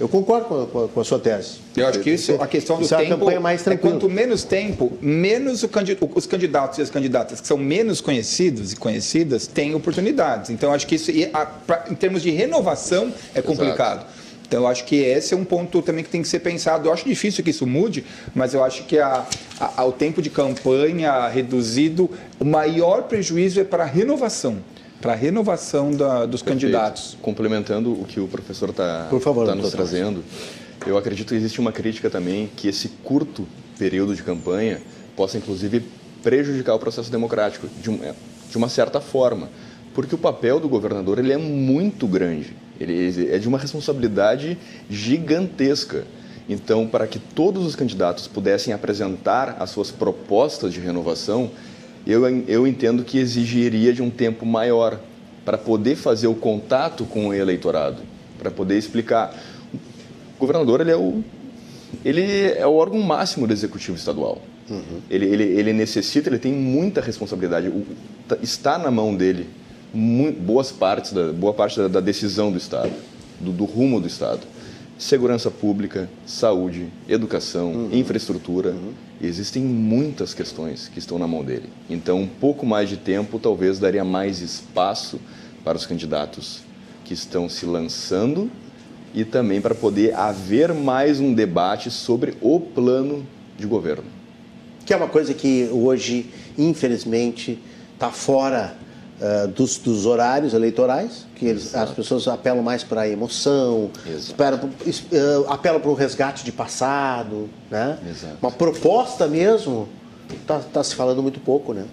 S3: Eu concordo com a, com a- sua tese.
S4: Eu acho que isso, a questão do
S3: Isso é uma
S4: tempo
S3: campanha mais
S4: é
S3: tranquila.
S4: quanto menos tempo, menos o candi- os candidatos e as candidatas que são menos conhecidos e conhecidas têm oportunidades. Então, eu acho que isso, em termos de renovação, é complicado. Então, eu acho que esse é um ponto também que tem que ser pensado. Eu acho difícil que isso mude, mas eu acho que a, a- o tempo de campanha reduzido, o maior prejuízo é para a renovação, para a renovação da- dos
S5: Perfeito.
S4: candidatos.
S5: Complementando o que o professor está
S3: favor,
S5: nos trazendo, eu acredito que existe uma crítica também que esse curto período de campanha possa, inclusive, prejudicar o processo democrático de, de uma certa forma. Porque o papel do governador ele é muito grande, ele é de uma responsabilidade gigantesca. Então, para que todos os candidatos pudessem apresentar as suas propostas de renovação, eu, eu entendo que exigiria de um tempo maior para poder fazer o contato com o eleitorado, para poder explicar. O governador ele é o, ele é o órgão máximo do executivo estadual. Ele, ele, ele necessita, ele tem muita responsabilidade. O- tá- está na mão dele mu- boas partes da, boa parte da, da decisão do Estado, do, do rumo do Estado. Segurança pública, saúde, educação, infraestrutura. Existem muitas questões que estão na mão dele. Então, um pouco mais de tempo talvez daria mais espaço para os candidatos que estão se lançando e também para poder haver mais um debate sobre o plano de governo.
S3: Que é uma coisa que hoje, infelizmente, está fora uh, dos, dos, horários eleitorais, que eles, as pessoas apelam mais para a emoção, esperam, uh, apelam para o resgate de passado, né? Uma proposta mesmo, está tá se falando muito pouco, né?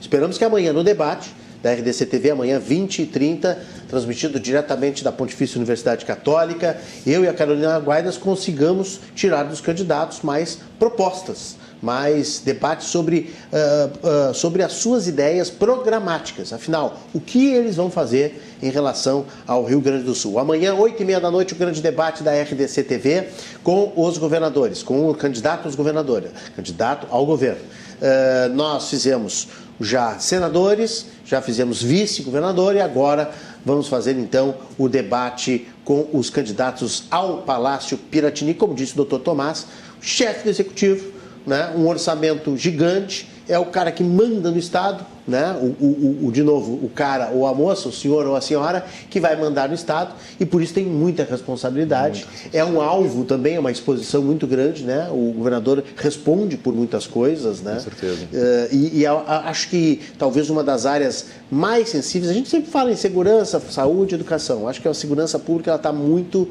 S3: Esperamos que amanhã no debate da RDC TV, amanhã 20 e 30, transmitido diretamente da Pontifícia Universidade Católica, eu e a Carolina Guaidas consigamos tirar dos candidatos mais propostas mais debates sobre, uh, uh, sobre as suas ideias programáticas. Afinal, o que eles vão fazer em relação ao Rio Grande do Sul. Amanhã, 8 e meia da noite, o grande debate da RDC TV com os governadores, com o candidato aos governadores, candidato ao governo. Uh, nós fizemos já senadores, já fizemos vice-governador e agora vamos fazer então o debate com os candidatos ao Palácio Piratini, como disse o doutor Tomás, chefe do executivo né? um orçamento gigante, é o cara que manda no Estado, né? O, o, o, de novo, o cara ou a moça, o senhor ou a senhora, que vai mandar no Estado e por isso tem muita responsabilidade. É um alvo também, é uma exposição muito grande, né? O governador responde por muitas coisas, né?
S5: Com certeza.
S3: Uh, e, e a, a, acho que talvez uma das áreas mais sensíveis, a gente sempre fala em segurança, saúde, educação. Acho que a segurança pública está muito uh,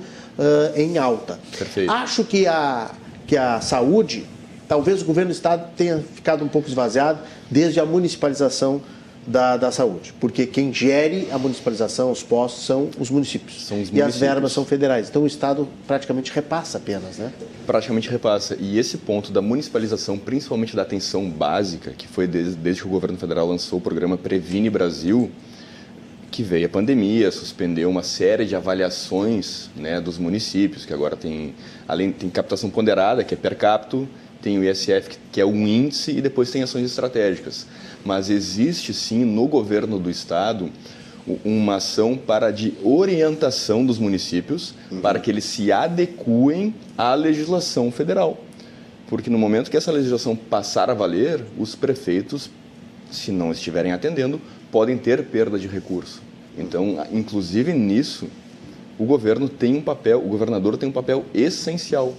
S3: em alta.
S5: Perfeito.
S3: Acho que a, que a saúde talvez o governo do estado tenha ficado um pouco esvaziado desde a municipalização da, da saúde, porque quem gere a municipalização, os postos, são os municípios.
S5: São os
S3: municípios. E as verbas são federais. Então o Estado praticamente repassa apenas, né?
S5: Praticamente repassa. E esse ponto da municipalização, principalmente da atenção básica, que foi desde, desde que o governo federal lançou o programa Previne Brasil, que veio a pandemia, suspendeu uma série de avaliações né, dos municípios, que agora tem, além tem captação ponderada, que é per capita, tem o ISF, que é um índice, e depois tem ações estratégicas. Mas existe sim no governo do estado uma ação para de orientação dos municípios uhum. para que eles se adequem à legislação federal. Porque no momento que essa legislação passar a valer, os prefeitos, se não estiverem atendendo, podem ter perda de recurso. Então, inclusive nisso, o governo tem um papel, o governador tem um papel essencial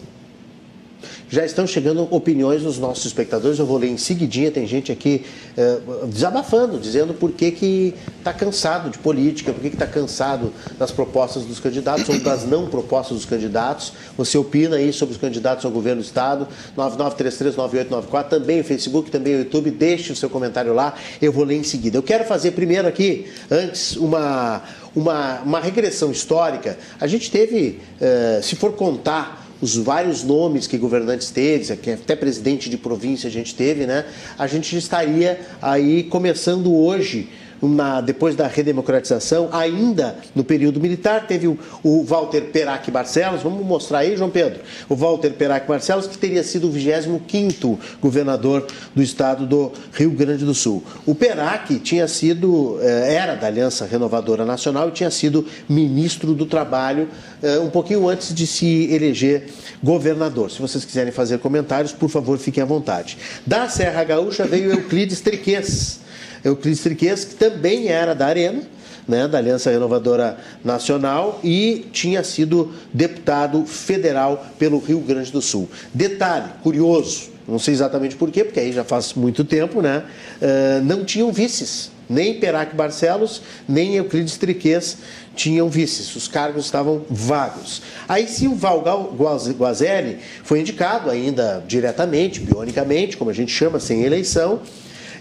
S3: já estão chegando opiniões dos nossos espectadores. Eu vou ler em seguidinha. Tem gente aqui é, desabafando, dizendo por que que está cansado de política, por que está cansado das propostas dos candidatos ou das não propostas dos candidatos. Você opina aí sobre os candidatos ao governo do Estado. 99339894, também o Facebook, também o YouTube. Deixe o seu comentário lá. Eu vou ler em seguida. Eu quero fazer primeiro aqui, antes, uma, uma, uma regressão histórica. A gente teve, é, se for contar os vários nomes que governantes teve, que até presidente de província a gente teve, né? A gente estaria aí começando hoje na, depois da redemocratização, ainda no período militar, teve o, o Walter Perac Barcelos, vamos mostrar aí, João Pedro, o Walter Perac Barcelos, que teria sido o 25º governador do estado do Rio Grande do Sul. O Perac tinha sido, eh, era da Aliança Renovadora Nacional e tinha sido ministro do Trabalho eh, um pouquinho antes de se eleger governador. Se vocês quiserem fazer comentários, por favor, fiquem à vontade. Da Serra Gaúcha veio Euclides Triques, Euclides Triques, que também era da Arena, né, da Aliança Renovadora Nacional e tinha sido deputado federal pelo Rio Grande do Sul. Detalhe curioso, não sei exatamente porquê, porque aí já faz muito tempo, né? Uh, não tinham vices. Nem Perac Barcelos, nem Euclides Triques tinham vices, os cargos estavam vagos. Aí sim o Val Guazelli foi indicado ainda diretamente, bionicamente, como a gente chama, sem eleição,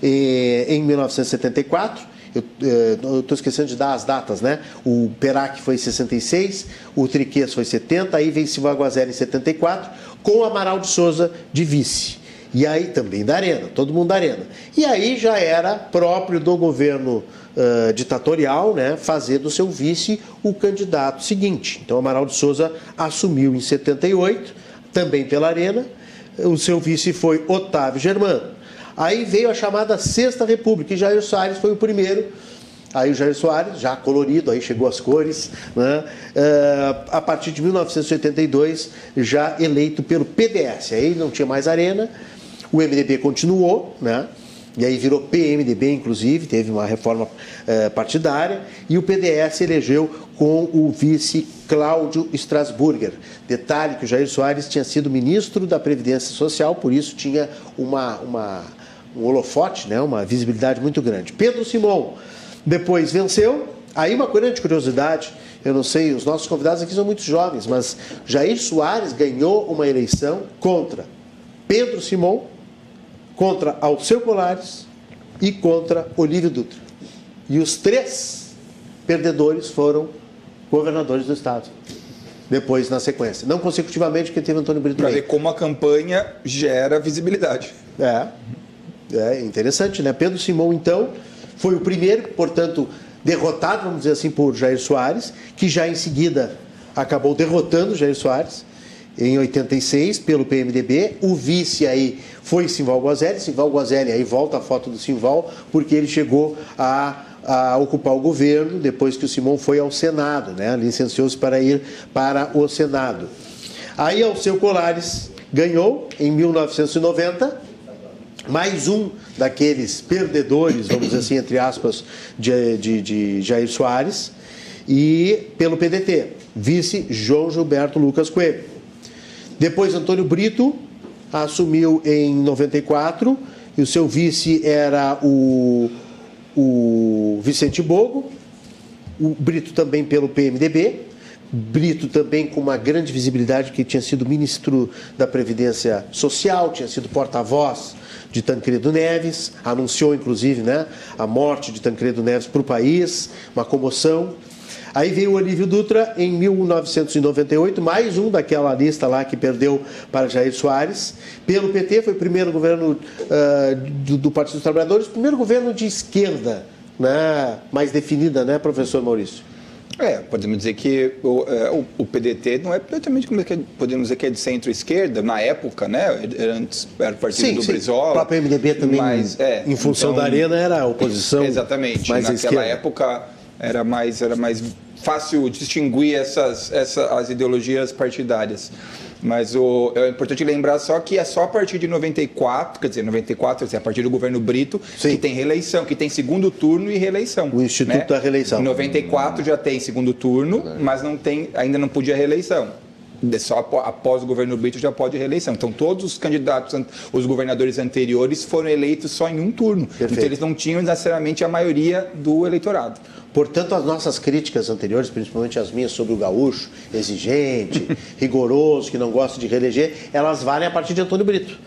S3: em 1974. Eu estou esquecendo de dar as datas, né? O Perac foi em 66, o Triquês foi em 70, aí vem Silva Guazelli em 74, com Amaral de Souza de vice. E aí também da Arena, todo mundo da Arena. E aí já era próprio do governo uh, ditatorial né, fazer do seu vice o candidato seguinte. Então Amaral de Souza assumiu em 78, também pela Arena. O seu vice foi Otávio Germano. Aí veio a chamada Sexta República, e Jair Soares foi o primeiro. Aí o Jair Soares, já colorido, aí chegou as cores, né? Uh, a partir de 1982, já eleito pelo PDS. Aí não tinha mais arena, o MDB continuou, né? E aí virou PMDB, inclusive, teve uma reforma uh, partidária, e o PDS elegeu com o vice Cláudio Strasburger. Detalhe que o Jair Soares tinha sido ministro da Previdência Social, por isso tinha uma, uma um holofote, né, uma visibilidade muito grande. Pedro Simon, Depois venceu. Aí uma coisa de curiosidade, eu não sei, os nossos convidados aqui são muito jovens, mas Jair Soares ganhou uma eleição contra Pedro Simon, contra Alceu Colares e contra Olívio Dutra. E os três perdedores foram governadores do estado. Depois, na sequência. Não consecutivamente, porque teve Antônio Brito.
S4: Para ver como a campanha gera visibilidade.
S3: É. É interessante, né? Pedro Simão, então, foi o primeiro, portanto, derrotado, vamos dizer assim, por Jair Soares, que já em seguida acabou derrotando Jair Soares em 86 pelo PMDB. O vice aí foi Simval Guazelli. Simval Guazelli, aí volta a foto do Simval, porque ele chegou a, a ocupar o governo depois que o Simão foi ao Senado, né? licenciou-se para ir para o Senado. Aí Alceu Colares ganhou em 1990 mais um daqueles perdedores, vamos dizer assim, entre aspas, de, de, de Jair Soares, e pelo PDT, vice João Gilberto Lucas Coelho. Depois Antônio Brito assumiu em 94, e o seu vice era o, o Vicente Bogo, o Brito também pelo PMDB, Brito também com uma grande visibilidade, que tinha sido ministro da Previdência Social, tinha sido porta-voz de Tancredo Neves, anunciou inclusive né, a morte de Tancredo Neves para o país, uma comoção. Aí veio o Olívio Dutra em 1998, mais um daquela lista lá que perdeu para Jair Soares. Pelo PT, foi o primeiro governo uh, do, do, Partido dos Trabalhadores, primeiro governo de esquerda, né, mais definida, né, professor Maurício?
S4: É, podemos dizer que o, é, o, o PDT não é exatamente como é que podemos dizer que é de centro-esquerda, na época, né? Era, antes, era o partido sim, do sim. Brizola.
S3: O próprio MDB também, mas, é, em função então, da arena, era a oposição.
S4: Exatamente. Naquela esquerda. época era mais, era mais fácil distinguir essas, essas, as ideologias partidárias. Mas o, é importante lembrar só que é só a partir de 94, quer dizer, 94, assim, a partir do governo Brito, Sim. que tem reeleição, que tem segundo turno e reeleição.
S3: O Instituto né? da Reeleição.
S4: Em 94 já tem segundo turno, mas não tem, ainda não podia reeleição só após o governo Brito já pode reeleição. Então, todos os candidatos, os governadores anteriores foram eleitos só em um turno. Perfeito. Então, eles não tinham necessariamente a maioria do eleitorado.
S3: Portanto, as nossas críticas anteriores, principalmente as minhas sobre o gaúcho, exigente, <laughs> rigoroso, que não gosta de reeleger, elas valem a partir de Antônio Brito.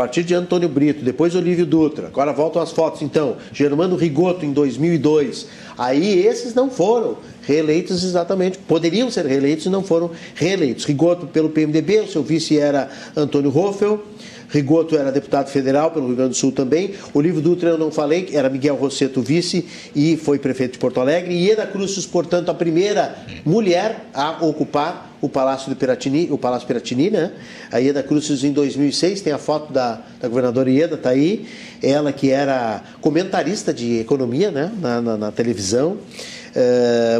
S3: Partir de Antônio Brito, depois Olívio Dutra, agora voltam as fotos então, Germano Rigoto em 2002. Aí esses não foram reeleitos exatamente, poderiam ser reeleitos e não foram reeleitos. Rigoto pelo PMDB, o seu vice era Antônio Hoffel. Rigoto era deputado federal pelo Rio Grande do Sul também. Olívio Dutra, eu não falei, era Miguel Rosseto vice e foi prefeito de Porto Alegre. E Ieda Cruzes, portanto, a primeira mulher a ocupar o Palácio do Piratini, o Palácio Piratini, né? A Ieda Cruzes em 2006, tem a foto da, da governadora Ieda, tá aí. Ela que era comentarista de economia, né? Na, na, na televisão.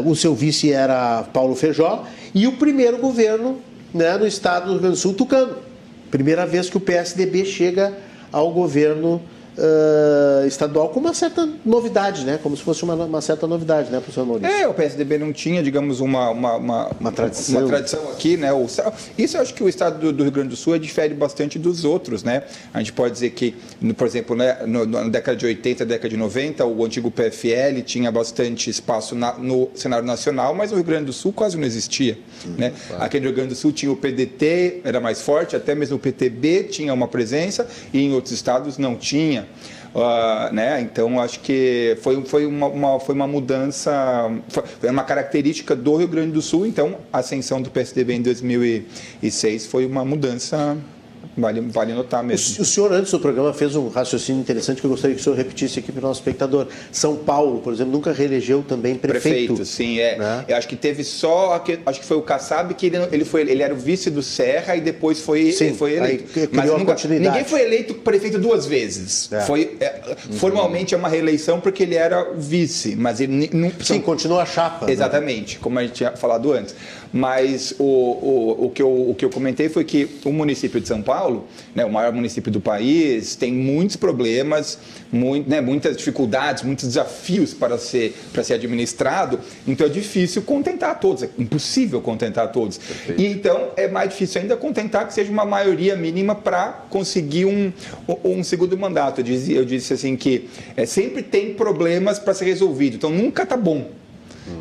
S3: Uh, o seu vice era Paulo Feijó. E o primeiro governo né, no estado do Rio Grande do Sul, Tucano Primeira vez que o PSDB chega ao governo uh, estadual com uma certa novidade, né? Como se fosse uma, uma, certa novidade, né, professor Maurício?
S4: É, o PSDB não tinha, digamos, uma, uma, uma, uma tradição. uma tradição aqui, né? O, isso eu acho que o estado do, do, Rio Grande do Sul difere bastante dos outros, né? A gente pode dizer que, no, por exemplo, né, no, na década de 80, década de 90, o antigo PFL tinha bastante espaço na, no cenário nacional, mas no Rio Grande do Sul quase não existia, hum, né? Claro. Aqui no Rio Grande do Sul tinha o PDT, era mais forte, até mesmo o PTB tinha uma presença, e em outros estados não tinha. Uh, né? Então, acho que foi, foi, uma, uma, foi uma mudança, foi uma característica do Rio Grande do Sul. Então, a ascensão do PSDB em 2006 foi uma mudança Vale, vale notar mesmo.
S3: O, o, senhor, antes do programa, fez um raciocínio interessante que eu gostaria que o senhor repetisse aqui para o nosso espectador. São Paulo, por exemplo, nunca reelegeu também prefeito.
S4: Prefeito, sim. É. Né? Eu acho que teve só. Acho que foi o Kassab que ele, ele, foi, ele era o vice do Serra e depois foi, sim, foi eleito. Mas nunca, ninguém foi eleito prefeito duas vezes. É. Foi, é. Formalmente é uma reeleição porque ele era vice, mas ele não.
S3: Sim, continua a chapa.
S4: Né? Exatamente, né? como a gente tinha falado antes. Mas o, o, o, que eu, o que eu comentei foi que o município de São Paulo, né, o maior município do país, tem muitos problemas, muito, né, muitas dificuldades, muitos desafios para ser, para ser administrado. Então é difícil contentar todos, é impossível contentar todos. Perfeito. E então é mais difícil ainda contentar que seja uma maioria mínima para conseguir um, um segundo mandato. Eu disse, eu disse assim que é, sempre tem problemas para ser resolvido, então nunca está bom.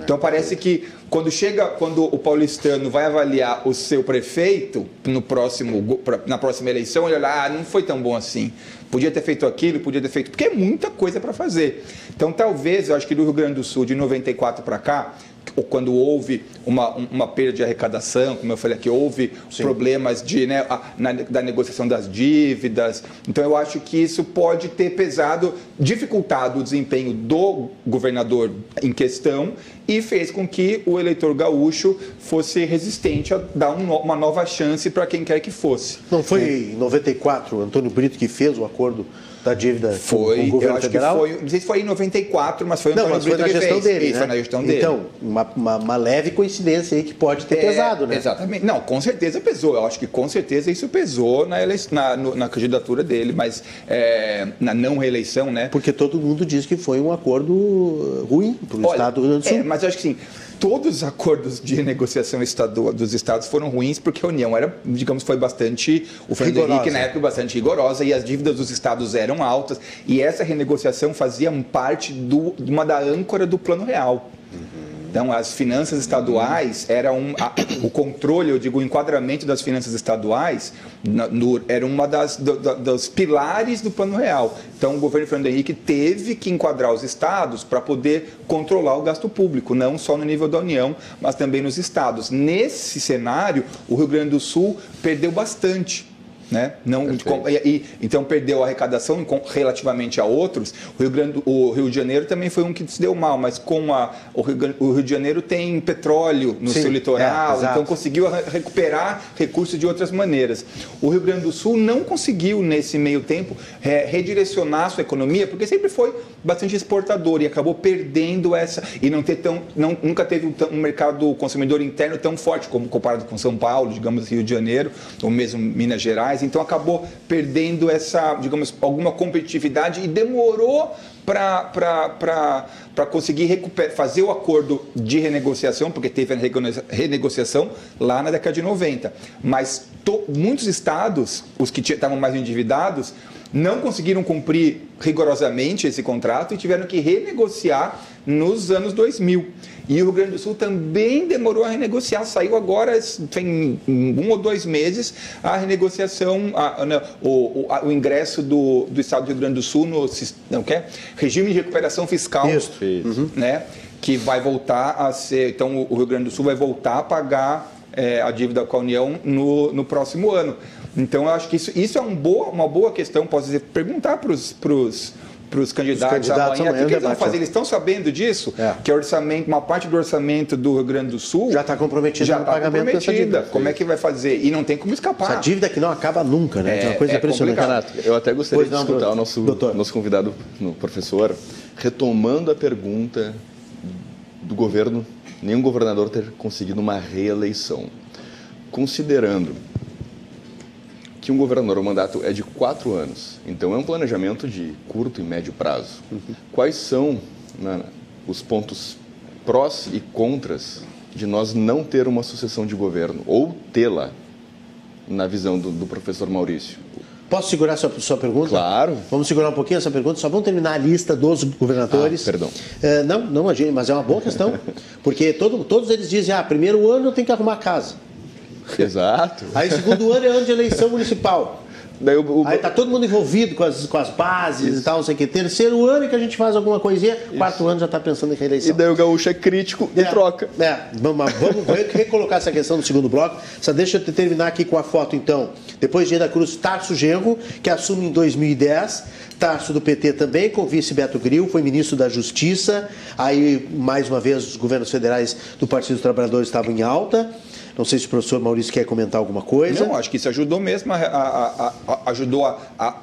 S4: Então parece que quando chega, quando o paulistano vai avaliar o seu prefeito no próximo, na próxima eleição, ele olha, ah, não foi tão bom assim. Podia ter feito aquilo, podia ter feito, porque é muita coisa para fazer. Então talvez, eu acho que do Rio Grande do Sul, de 94 para cá, ou quando houve uma, uma perda de arrecadação, como eu falei aqui, houve Sim. problemas de, né, a, na, da negociação das dívidas. Então, eu acho que isso pode ter pesado, dificultado o desempenho do governador em questão e fez com que o eleitor gaúcho fosse resistente a dar um, uma nova chance para quem quer que fosse.
S3: Não foi em 94 Antônio Brito que fez o acordo da dívida
S4: foi, com o governo eu acho federal? Que foi, não sei se foi em 94, mas foi,
S3: não, mas foi na gestão dele, Isso,
S4: né? foi na gestão dele.
S3: Então, uma, uma, uma, leve coincidência aí que pode ter é, pesado, né?
S4: Exatamente. Não, com certeza pesou. Eu acho que com certeza isso pesou na, na, na candidatura dele, mas é, na não reeleição, né?
S3: Porque todo mundo diz que foi um acordo ruim para o Estado do Rio Grande do Sul.
S4: É, mas eu acho que sim todos os acordos de negociação dos estados foram ruins porque a União era, digamos, foi bastante, o Fernando. Henrique na época bastante rigorosa e as dívidas dos estados eram altas e essa renegociação fazia parte do, de uma da âncora do Plano Real. Então, as finanças estaduais era um, a, o controle, eu digo, o enquadramento das finanças estaduais na, no, era uma das do, do, dos pilares do Plano Real. Então, o governo Fernando Henrique teve que enquadrar os estados para poder controlar o gasto público, não só no nível da União, mas também nos estados. Nesse cenário, o Rio Grande do Sul perdeu bastante né? Não, e, então perdeu a arrecadação relativamente a outros. O Rio, Grande, o Rio de Janeiro também foi um que se deu mal, mas com a, o, Rio, o Rio de Janeiro tem petróleo no Sim, seu litoral, é, então conseguiu recuperar recursos de outras maneiras. O Rio Grande do Sul não conseguiu, nesse meio tempo, é, redirecionar sua economia, porque sempre foi bastante exportador e acabou perdendo essa. E não ter tão, não, nunca teve um, um mercado consumidor interno tão forte como comparado com São Paulo, digamos, Rio de Janeiro, ou mesmo Minas Gerais então acabou perdendo essa, digamos, alguma competitividade e demorou para conseguir recuperar, fazer o acordo de renegociação, porque teve a renegociação lá na década de 90. Mas to, muitos estados, os que estavam mais endividados, não conseguiram cumprir rigorosamente esse contrato e tiveram que renegociar nos anos 2000. E o Rio Grande do Sul também demorou a renegociar, saiu agora, tem um ou dois meses, a renegociação, a, a, né, o, o, a, o, ingresso do, do Estado do Rio Grande do Sul no não quer? regime de recuperação fiscal. Isso. Uhum. Né, que vai voltar a ser. Então, o Rio Grande do Sul vai voltar a pagar é, a dívida com a União no, no próximo ano. Então, eu acho que isso, isso é um boa, uma boa questão, posso dizer, perguntar para os para os candidatos, candidatos amanhã. O que eles vão fazer? Eles estão sabendo disso? É. Que orçamento, uma parte do orçamento do Rio Grande do Sul
S3: já está comprometida
S4: já no tá pagamento comprometida. Como é que vai fazer? E não tem como escapar.
S3: Essa dívida que não acaba nunca, né? É, é uma coisa é impressionante.
S5: Renato, eu até gostaria pois de escutar não, o nosso, nosso convidado, o professor, retomando a pergunta do governo, nenhum governador ter conseguido uma reeleição. Considerando que um governador, o mandato é de quatro anos, então é um planejamento de curto e médio prazo. Uhum. Quais são né, os pontos prós e contras de nós não ter uma sucessão de governo, ou tê-la, na visão do, do, professor Maurício?
S3: Posso segurar sua, sua pergunta?
S5: Claro.
S3: Vamos segurar um pouquinho essa pergunta, só vamos terminar a lista dos governadores.
S5: Ah, perdão.
S3: Uh, não, não, mas é uma boa questão, <laughs> porque todo, todos eles dizem, ah, primeiro ano tem que arrumar casa. <laughs>
S5: Exato.
S3: Aí segundo ano é ano de eleição municipal. Daí o, o... Aí tá todo mundo envolvido com as, com as bases Isso. e tal, não sei o que. Terceiro ano é que a gente faz alguma coisinha, Isso. quarto ano já está pensando em reeleição.
S5: E daí o gaúcho é crítico
S3: é,
S5: e troca.
S3: É, vamos, vamos <laughs> recolocar essa questão no segundo bloco. Só deixa eu terminar aqui com a foto, então. Depois de da Cruz, Tarso Genro, que assume em 2010. Tarso do PT também, com o vice Beto Gril, foi ministro da Justiça. Aí, mais uma vez, os governos federais do Partido dos Trabalhadores estavam em alta. Não sei se o professor Maurício quer comentar alguma coisa.
S4: Não, acho que isso ajudou mesmo, a, a, a, ajudou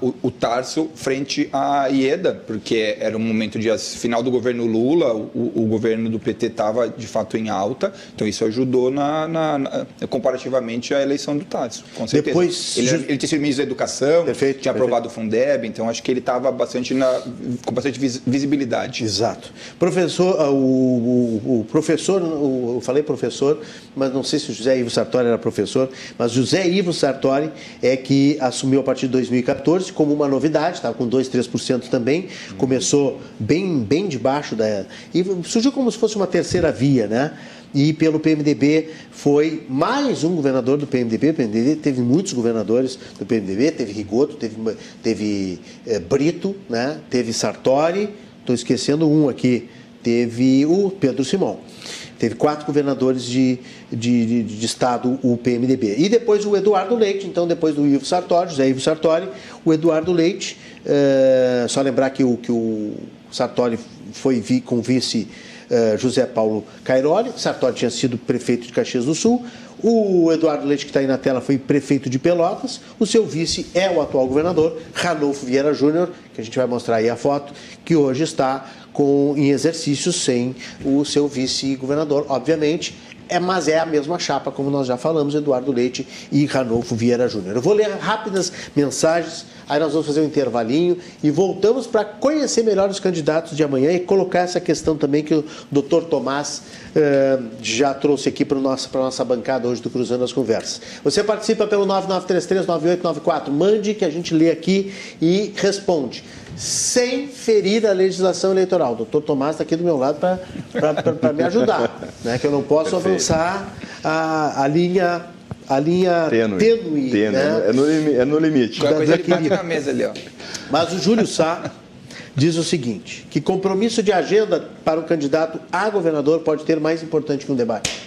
S4: o, o, Tarso frente à Ieda, porque era um momento de final do governo Lula, o, o governo do PT estava de fato em alta, então isso ajudou na, na, na, comparativamente à eleição do Tarso, com certeza. Depois, ele, ele tinha sido ministro da Educação, perfeito, tinha perfeito. aprovado o Fundeb, então acho que ele estava bastante na, com bastante visibilidade.
S3: Exato. Professor, ah, o, o, o professor, eu falei professor, mas não sei se o José Ivo Sartori era professor, mas José Ivo Sartori é que assumiu a partir de 2014 como uma novidade, estava com 2, 3% também, começou bem, bem debaixo da. E surgiu como se fosse uma terceira via, né? e pelo PMDB foi mais um governador do PMDB. O PMDB teve muitos governadores do PMDB, teve Rigoto, teve, teve é, Brito, né? teve Sartori, estou esquecendo um aqui, teve o Pedro Simão. Teve quatro governadores de, de, de, de, estado, o PMDB. E depois o Eduardo Leite, então depois do Ivo Sartori, José Ivo Sartori, o Eduardo Leite, é, só lembrar que o, que o Sartori foi vi, com vice é, José Paulo Cairoli, Sartori tinha sido prefeito de Caxias do Sul, o Eduardo Leite, que está aí na tela, foi prefeito de Pelotas. O seu vice é o atual governador, Ranolfo Vieira Júnior, que a gente vai mostrar aí a foto, que hoje está com, em exercício sem o seu vice-governador, obviamente. É, mas é a mesma chapa, como nós já falamos, Eduardo Leite e Ranolfo Vieira Júnior. Eu vou ler rápidas mensagens, aí nós vamos fazer um intervalinho e voltamos para conhecer melhor os candidatos de amanhã e colocar essa questão também que o doutor Tomás eh, já trouxe aqui para a nossa, nossa bancada hoje do Cruzando as Conversas. Você participa pelo 9933-9894, mande que a gente lê aqui e responde sem ferir a legislação eleitoral. O doutor Tomás está aqui do meu lado para me ajudar, né? que eu não posso Perfeito. avançar a, a linha a linha tênue, tênue, tênue né?
S5: é, no, é no limite.
S4: Da, coisa ele na mesa ali, ó.
S3: Mas o Júlio Sá diz o seguinte, que compromisso de agenda para o candidato a governador pode ter mais importante que um debate.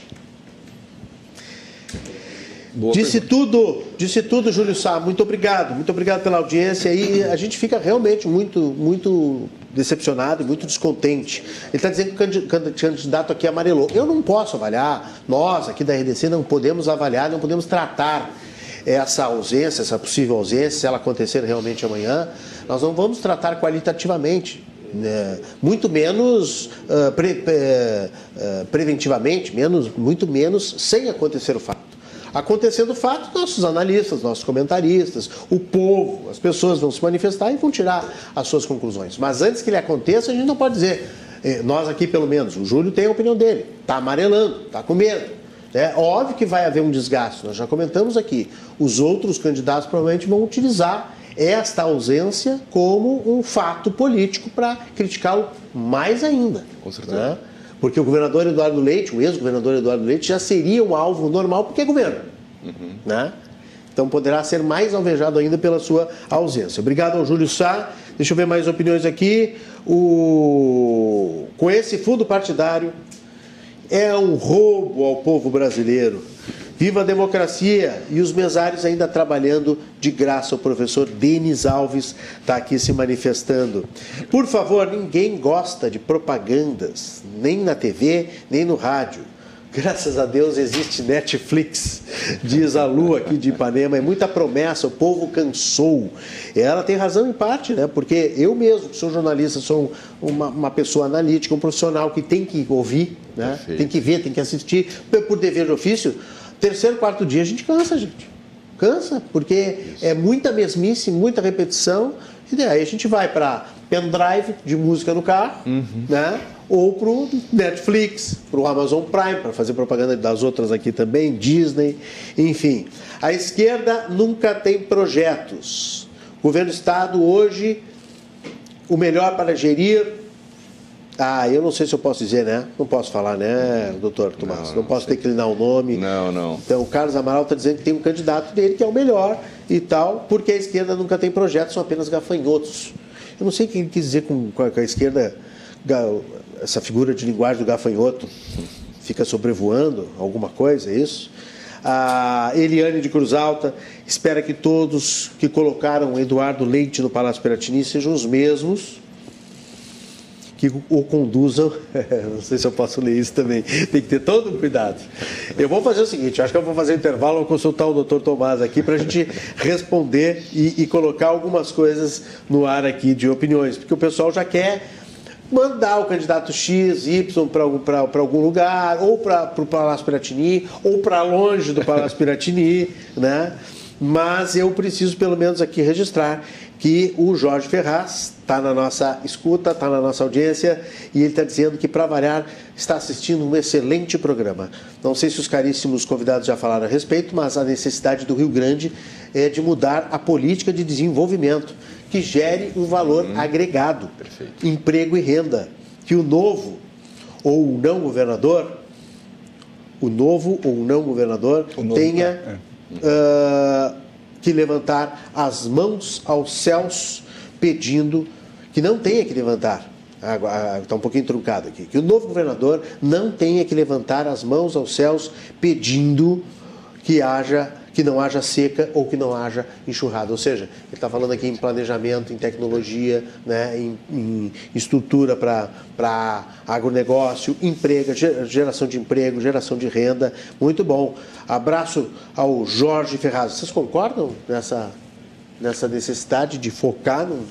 S3: Boa disse pergunta. tudo, disse tudo, Júlio Sá. Muito obrigado, muito obrigado pela audiência. E a gente fica realmente muito, muito decepcionado e muito descontente. Ele está dizendo que o candidato aqui amarelou. Eu não posso avaliar, nós aqui da RDC não podemos avaliar, não podemos tratar essa ausência, essa possível ausência, se ela acontecer realmente amanhã. Nós não vamos tratar qualitativamente. Né? muito menos uh, pre, uh, preventivamente, menos, muito menos sem acontecer o fato. Acontecendo o fato, nossos analistas, nossos comentaristas, o povo, as pessoas vão se manifestar e vão tirar as suas conclusões. Mas antes que ele aconteça, a gente não pode dizer, eh, nós aqui pelo menos, o Júlio tem a opinião dele, está amarelando, está com medo. É óbvio que vai haver um desgaste, nós já comentamos aqui. Os outros candidatos provavelmente vão utilizar esta ausência como um fato político para criticá-lo mais ainda.
S5: Com certeza. Né?
S3: Porque o governador Eduardo Leite, o ex-governador Eduardo Leite, já seria um alvo normal porque é governo. Uhum. Né? Então poderá ser mais alvejado ainda pela sua ausência. Obrigado ao Júlio Sá. Deixa eu ver mais opiniões aqui. O... Com esse fundo partidário, é um roubo ao povo brasileiro. Viva a democracia! E os mesários ainda trabalhando de graça. O professor Denis Alves está aqui se manifestando. Por favor, ninguém gosta de propagandas, nem na TV, nem no rádio. Graças a Deus existe Netflix, <laughs> diz a Lu aqui de Ipanema. É muita promessa, o povo cansou. Ela tem razão em parte, né? Porque eu mesmo, que sou jornalista, sou uma, uma pessoa analítica, um profissional que tem que ouvir, né? tem que ver, tem que assistir, por dever de ofício Terceiro, quarto dia a gente cansa, gente. Cansa, porque Isso. é muita mesmice, muita repetição. E daí a gente vai para pendrive de música no carro, uhum. né? Ou pro Netflix, pro Amazon Prime, para fazer propaganda das outras aqui também, Disney, enfim. A esquerda nunca tem projetos. O governo do Estado hoje, o melhor para gerir ah, eu não sei se eu posso dizer, né? Não posso falar, né, doutor Tomás? Não, não, não posso sei. declinar o nome.
S5: Não, não.
S3: Então, o Carlos Amaral está dizendo que tem um candidato dele que é o melhor e tal, porque a esquerda nunca tem projetos, são apenas gafanhotos. Eu não sei o que ele quis dizer com, com a esquerda, essa figura de linguagem do gafanhoto. Fica sobrevoando alguma coisa, é isso? A Eliane de Cruz Alta espera que todos que colocaram Eduardo Leite no Palácio Piratini sejam os mesmos que o conduzam. <laughs> Não sei se eu posso ler isso também. Tem que ter todo cuidado. Eu vou fazer o seguinte: acho que eu vou fazer intervalo, vou consultar o doutor Tomás aqui para a gente responder e, e colocar algumas coisas no ar aqui de opiniões, porque o pessoal já quer mandar o candidato X, Y para algum lugar, ou para o Palácio Piratini, ou para longe do Palácio Piratini, né? Mas eu preciso pelo menos aqui registrar que o Jorge Ferraz está na nossa escuta, está na nossa audiência e ele está dizendo que, para variar, está assistindo um excelente programa. Não sei se os caríssimos convidados já falaram a respeito, mas a necessidade do Rio Grande é de mudar a política de desenvolvimento que gere um valor hum, agregado, perfeito. emprego e renda. Que o novo ou o não governador, o novo ou o não governador, o tenha. É. Uh, que levantar as mãos aos céus pedindo que não tenha que levantar. Está um pouquinho truncado aqui. Que o novo governador não tenha que levantar as mãos aos céus pedindo que haja que não haja seca ou que não haja enxurrada. Ou seja, ele está falando aqui em planejamento, em tecnologia, né, em, em estrutura para agronegócio, emprego, geração de emprego, geração de renda. Muito bom. Abraço ao Jorge Ferraz. Vocês concordam nessa, nessa necessidade de focar no,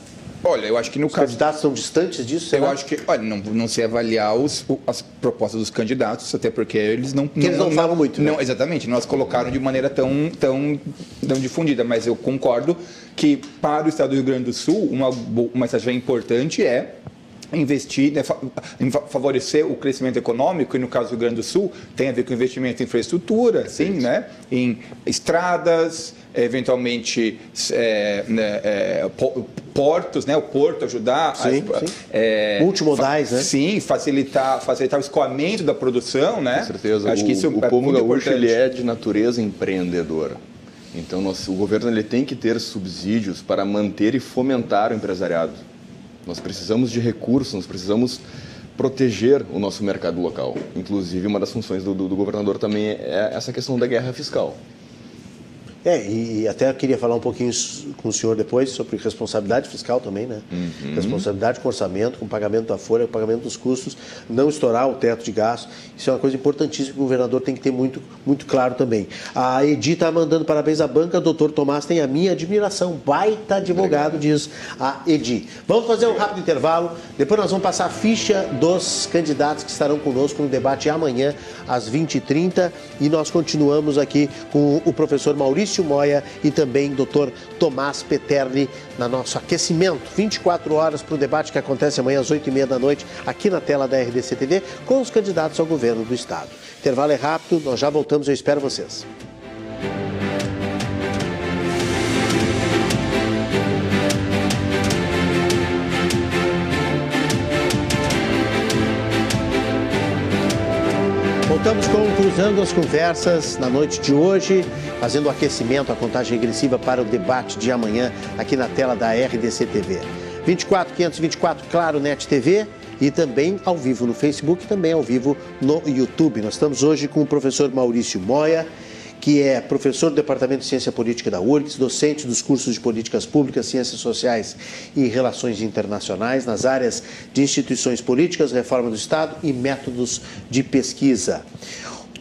S4: Olha, eu acho que no
S3: os caso. Os candidatos são distantes disso?
S4: Eu acho que, olha, não, não sei avaliar os, as propostas dos candidatos, até porque eles não.
S3: Porque eles não, não falam muito.
S4: Não, né? exatamente. Nós colocaram de maneira tão, tão, tão difundida, mas eu concordo que para o Estado do Rio Grande do Sul, uma, uma estratégia importante é investir, né, favorecer o crescimento econômico, e no caso do Rio Grande do Sul, tem a ver com investimento em infraestrutura, sim, né, em estradas, eventualmente é, né, é, portos, né? O porto ajudar
S3: sim, a, sim. É, multimodais, né?
S4: Sim, facilitar, facilitar o escoamento da produção, né?
S5: Com certeza. Acho o, que isso o é povo gaúcho ele é de natureza empreendedora. Então nosso, o governo ele tem que ter subsídios para manter e fomentar o empresariado. Nós precisamos de recursos, nós precisamos proteger o nosso mercado local. Inclusive, uma das funções do, do, do governador também é essa questão da guerra fiscal.
S3: É, e, até queria falar um pouquinho com o senhor depois sobre responsabilidade fiscal também, né? Uhum. Responsabilidade com orçamento, com pagamento da folha, com pagamento dos custos, não estourar o teto de gastos. Isso é uma coisa importantíssima que o governador tem que ter muito, muito claro também. A Edi está mandando parabéns à banca, doutor Tomás tem a minha admiração. Baita advogado, diz a Edi. Vamos fazer um rápido intervalo, depois nós vamos passar a ficha dos candidatos que estarão conosco no debate amanhã, às 20h30, e nós continuamos aqui com o professor Maurício Maurício Moia e também Dr. Tomás Peterli na nosso aquecimento. 24 horas para o debate que acontece amanhã às 8h30 da noite aqui na tela da RDC TV com os candidatos ao governo do Estado. Intervalo é rápido, nós já voltamos, eu espero vocês. Voltamos com Cruzando as Conversas na noite de hoje, fazendo o aquecimento, a contagem regressiva para o debate de amanhã aqui na tela da RDC TV. 24 524 Claro Net TV e também ao vivo no Facebook também ao vivo no YouTube. Nós estamos hoje com o professor Maurício Moia que é professor do Departamento de Ciência Política da URGS, docente dos cursos de Políticas Públicas, Ciências Sociais e Relações Internacionais nas áreas de instituições políticas, reforma do Estado e métodos de pesquisa.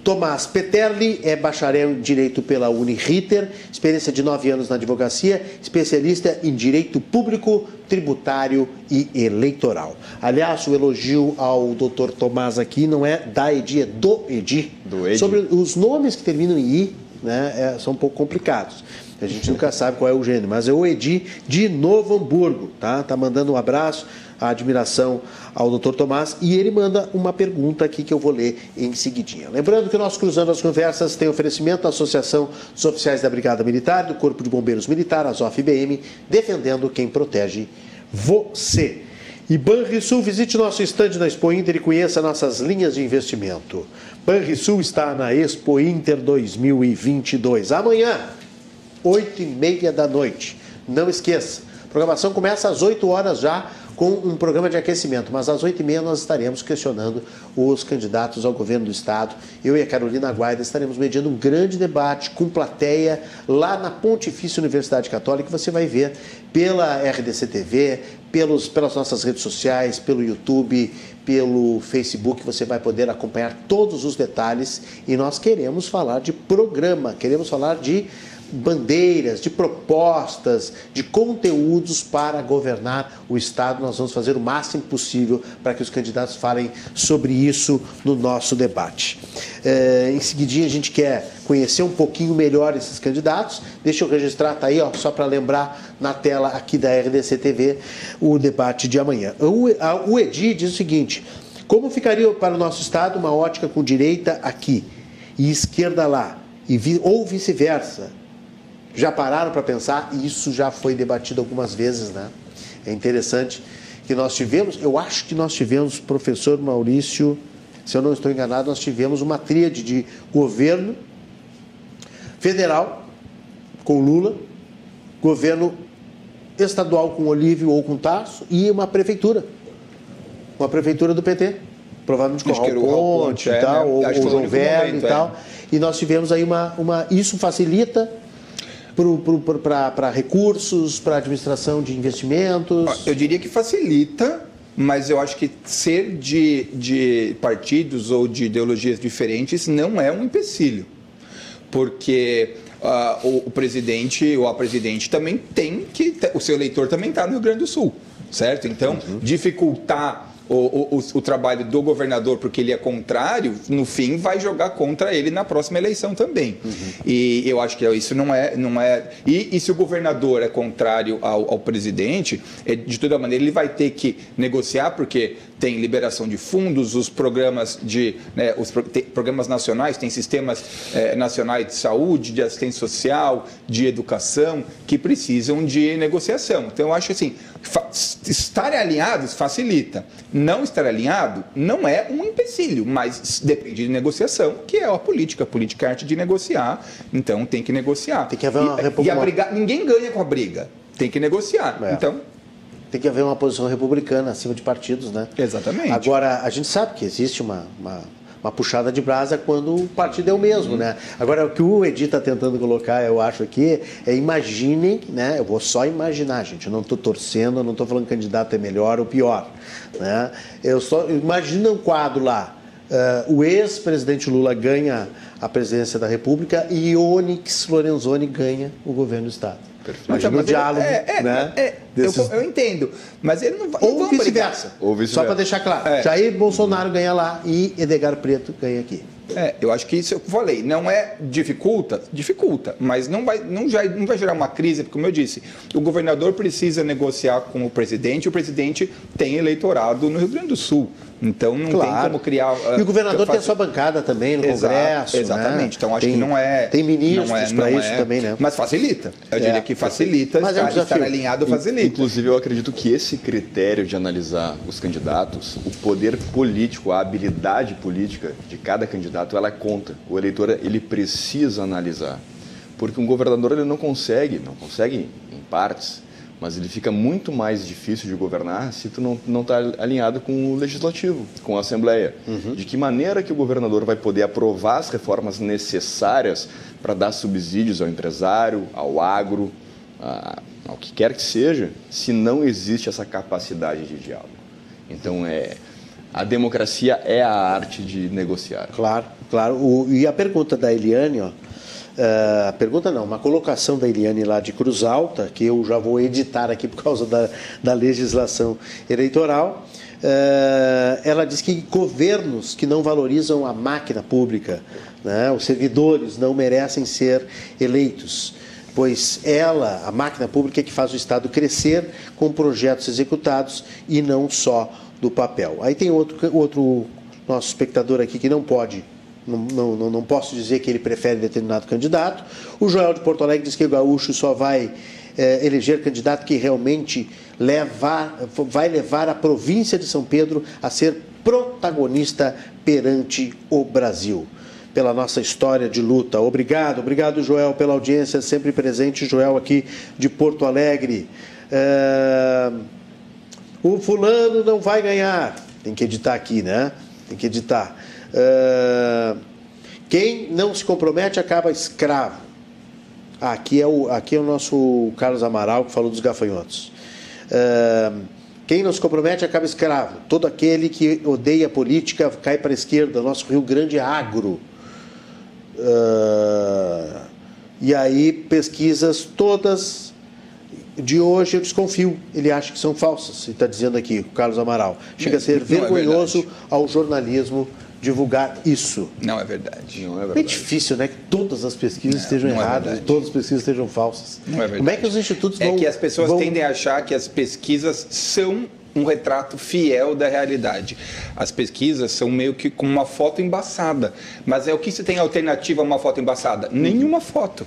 S3: Tomás Peterli é bacharel em Direito pela Uniriter, experiência de nove anos na advocacia, especialista em Direito Público, Tributário e Eleitoral. Aliás, o elogio ao doutor Tomás aqui não é da Edi, é do Edi. Do Edi. Sobre os nomes que terminam em I, né, é, são um pouco complicados. A gente nunca sabe qual é o gênero, mas é o Edi de Novo Hamburgo, tá? Tá mandando um abraço a admiração ao Dr. Tomás e ele manda uma pergunta aqui que eu vou ler em seguidinha. Lembrando que o nosso Cruzando as Conversas tem oferecimento da Associação dos Oficiais da Brigada Militar, do Corpo de Bombeiros Militar, a ZOF-BM, defendendo quem protege você. E Banrisul, visite nosso estande na Expo Inter e conheça nossas linhas de investimento. Banrisul está na Expo Inter 2022. Amanhã, 8 e meia da noite. Não esqueça, a programação começa às 8 horas já com um programa de aquecimento, mas às 8h30 nós estaremos questionando os candidatos ao governo do Estado. Eu e a Carolina Guaida estaremos mediando um grande debate com plateia lá na Pontifícia Universidade Católica. Você vai ver pela RDC TV, pelos, pelas nossas redes sociais, pelo YouTube, pelo Facebook, você vai poder acompanhar todos os detalhes. E nós queremos falar de programa, queremos falar de bandeiras, de propostas, de conteúdos para governar o Estado. Nós vamos fazer o máximo possível para que os candidatos falem sobre isso no nosso debate. É, em seguidinha, a gente quer conhecer um pouquinho melhor esses candidatos. Deixa eu registrar, tá aí, ó, só para lembrar na tela aqui da RDC TV o debate de amanhã. O Edi diz o seguinte: como ficaria para o nosso Estado uma ótica com direita aqui e esquerda lá? E vi, ou vice-versa, já pararam para pensar? E isso já foi debatido algumas vezes, né? É interessante que nós tivemos, eu acho que nós tivemos, professor Maurício, se eu não estou enganado, nós tivemos uma tríade de governo federal com Lula, governo estadual com Olívio ou com Tarso e uma prefeitura. Uma prefeitura do PT. Provavelmente com o Ponte e é, tal, né? ou, ou João Velho e tal. É. E nós tivemos aí uma, uma. Isso facilita para recursos, para administração de investimentos?
S4: Eu diria que facilita, mas eu acho que ser de, de partidos ou de ideologias diferentes não é um empecilho. Porque uh, o, o, presidente ou a presidente também tem que. O seu eleitor também está no Rio Grande do Sul, certo? Então, uhum. dificultar o, o, o, trabalho do governador porque ele é contrário, no fim vai jogar contra ele na próxima eleição também. Uhum. E eu acho que isso não é. Não é e, e se o governador é contrário ao, ao presidente, é, de toda maneira ele vai ter que negociar, porque tem liberação de fundos, os programas de né, os pro, programas nacionais, tem sistemas é, nacionais de saúde, de assistência social, de educação, que precisam de negociação. Então eu acho assim, estar alinhados facilita. Não estar alinhado não é um empecilho, mas depende de negociação, que é a política. A política é a arte de negociar, então tem que negociar.
S3: Tem que haver uma e,
S4: e briga, ninguém ganha com a briga, tem que negociar. É. Então
S3: tem que haver uma posição republicana acima de partidos, né?
S4: Exatamente.
S3: Agora, a gente sabe que existe uma, uma uma puxada de brasa quando o partido é o mesmo, né? Agora, o que o Edi está tentando colocar, eu acho aqui, é imaginem, né? Eu vou só imaginar, gente, eu não estou torcendo, eu não estou falando que candidato é melhor ou pior, né? Eu só, imagina um quadro lá, uh, o ex-presidente Lula ganha a presidência da República e Onyx Lorenzoni ganha o governo do Estado. Imagina o diálogo, é, é, né?
S4: É, desses... eu, eu, entendo, mas ele não vai.
S3: Ou vice-versa. Vice Só para deixar claro. É. Jair Bolsonaro ganha lá e Edgar Preto ganha aqui.
S4: É, eu acho que isso eu falei, não é dificulta, dificulta, mas não vai, não, já, não vai gerar uma crise, porque como eu disse, o governador precisa negociar com o presidente, e o presidente tem eleitorado no Rio Grande do Sul. Então não claro. tem como criar.
S3: E o governador faço... tem a sua bancada também no Exato, Congresso.
S4: Né? Exatamente. Né? Então acho
S3: tem,
S4: que não é.
S3: Tem ministros é, para isso é, também, né?
S4: Mas facilita. Eu é, diria que facilita. Mas estar, é um estar alinhado facilita.
S5: Inclusive, eu acredito que esse critério de analisar os candidatos, o poder político, a habilidade política de cada candidato, ela conta. O eleitor ele precisa analisar. Porque um governador ele não consegue, não consegue em partes mas ele fica muito mais difícil de governar se tu não está alinhado com o legislativo, com a Assembleia. Uhum. De que maneira que o governador vai poder aprovar as reformas necessárias para dar subsídios ao empresário, ao agro, a, ao que quer que seja, se não existe essa capacidade de diálogo. Então, é, a democracia é a arte de negociar.
S3: Claro, claro. O, e a pergunta da Eliane, ó, Uh, pergunta não, uma colocação da Eliane lá de Cruz Alta, que eu já vou editar aqui por causa da, da legislação eleitoral. Uh, ela diz que governos que não valorizam a máquina pública, né, os servidores, não merecem ser eleitos, pois ela, a máquina pública, é que faz o Estado crescer com projetos executados e não só do papel. Aí tem outro, outro nosso espectador aqui que não pode não, não, não posso dizer que ele prefere determinado candidato. O Joel de Porto Alegre diz que o gaúcho só vai é, eleger candidato que realmente levar, vai levar a província de São Pedro a ser protagonista perante o Brasil. Pela nossa história de luta. Obrigado, obrigado, Joel, pela audiência sempre presente. Joel aqui de Porto Alegre. É... O fulano não vai ganhar. Tem que editar aqui, né? Tem que editar. Uh, quem não se compromete acaba escravo. Ah, aqui, é o, aqui é o nosso Carlos Amaral que falou dos gafanhotos. Uh, quem não se compromete acaba escravo. Todo aquele que odeia a política cai para a esquerda. Nosso Rio Grande é agro. Uh, e aí, pesquisas todas de hoje eu desconfio. Ele acha que são falsas, está dizendo aqui, o Carlos Amaral. Chega a ser é vergonhoso é ao jornalismo divulgar isso.
S4: Não é verdade.
S3: Não é, verdade. é difícil, né? Que todas as pesquisas não, estejam não é erradas, é todas as pesquisas estejam falsas.
S4: Não é verdade.
S3: Como é que os institutos vão...
S4: É que as pessoas vão... tendem a achar que as pesquisas são um retrato fiel da realidade. As pesquisas são meio que com uma foto embaçada. Mas é o que se tem alternativa a uma foto embaçada? Nenhuma foto.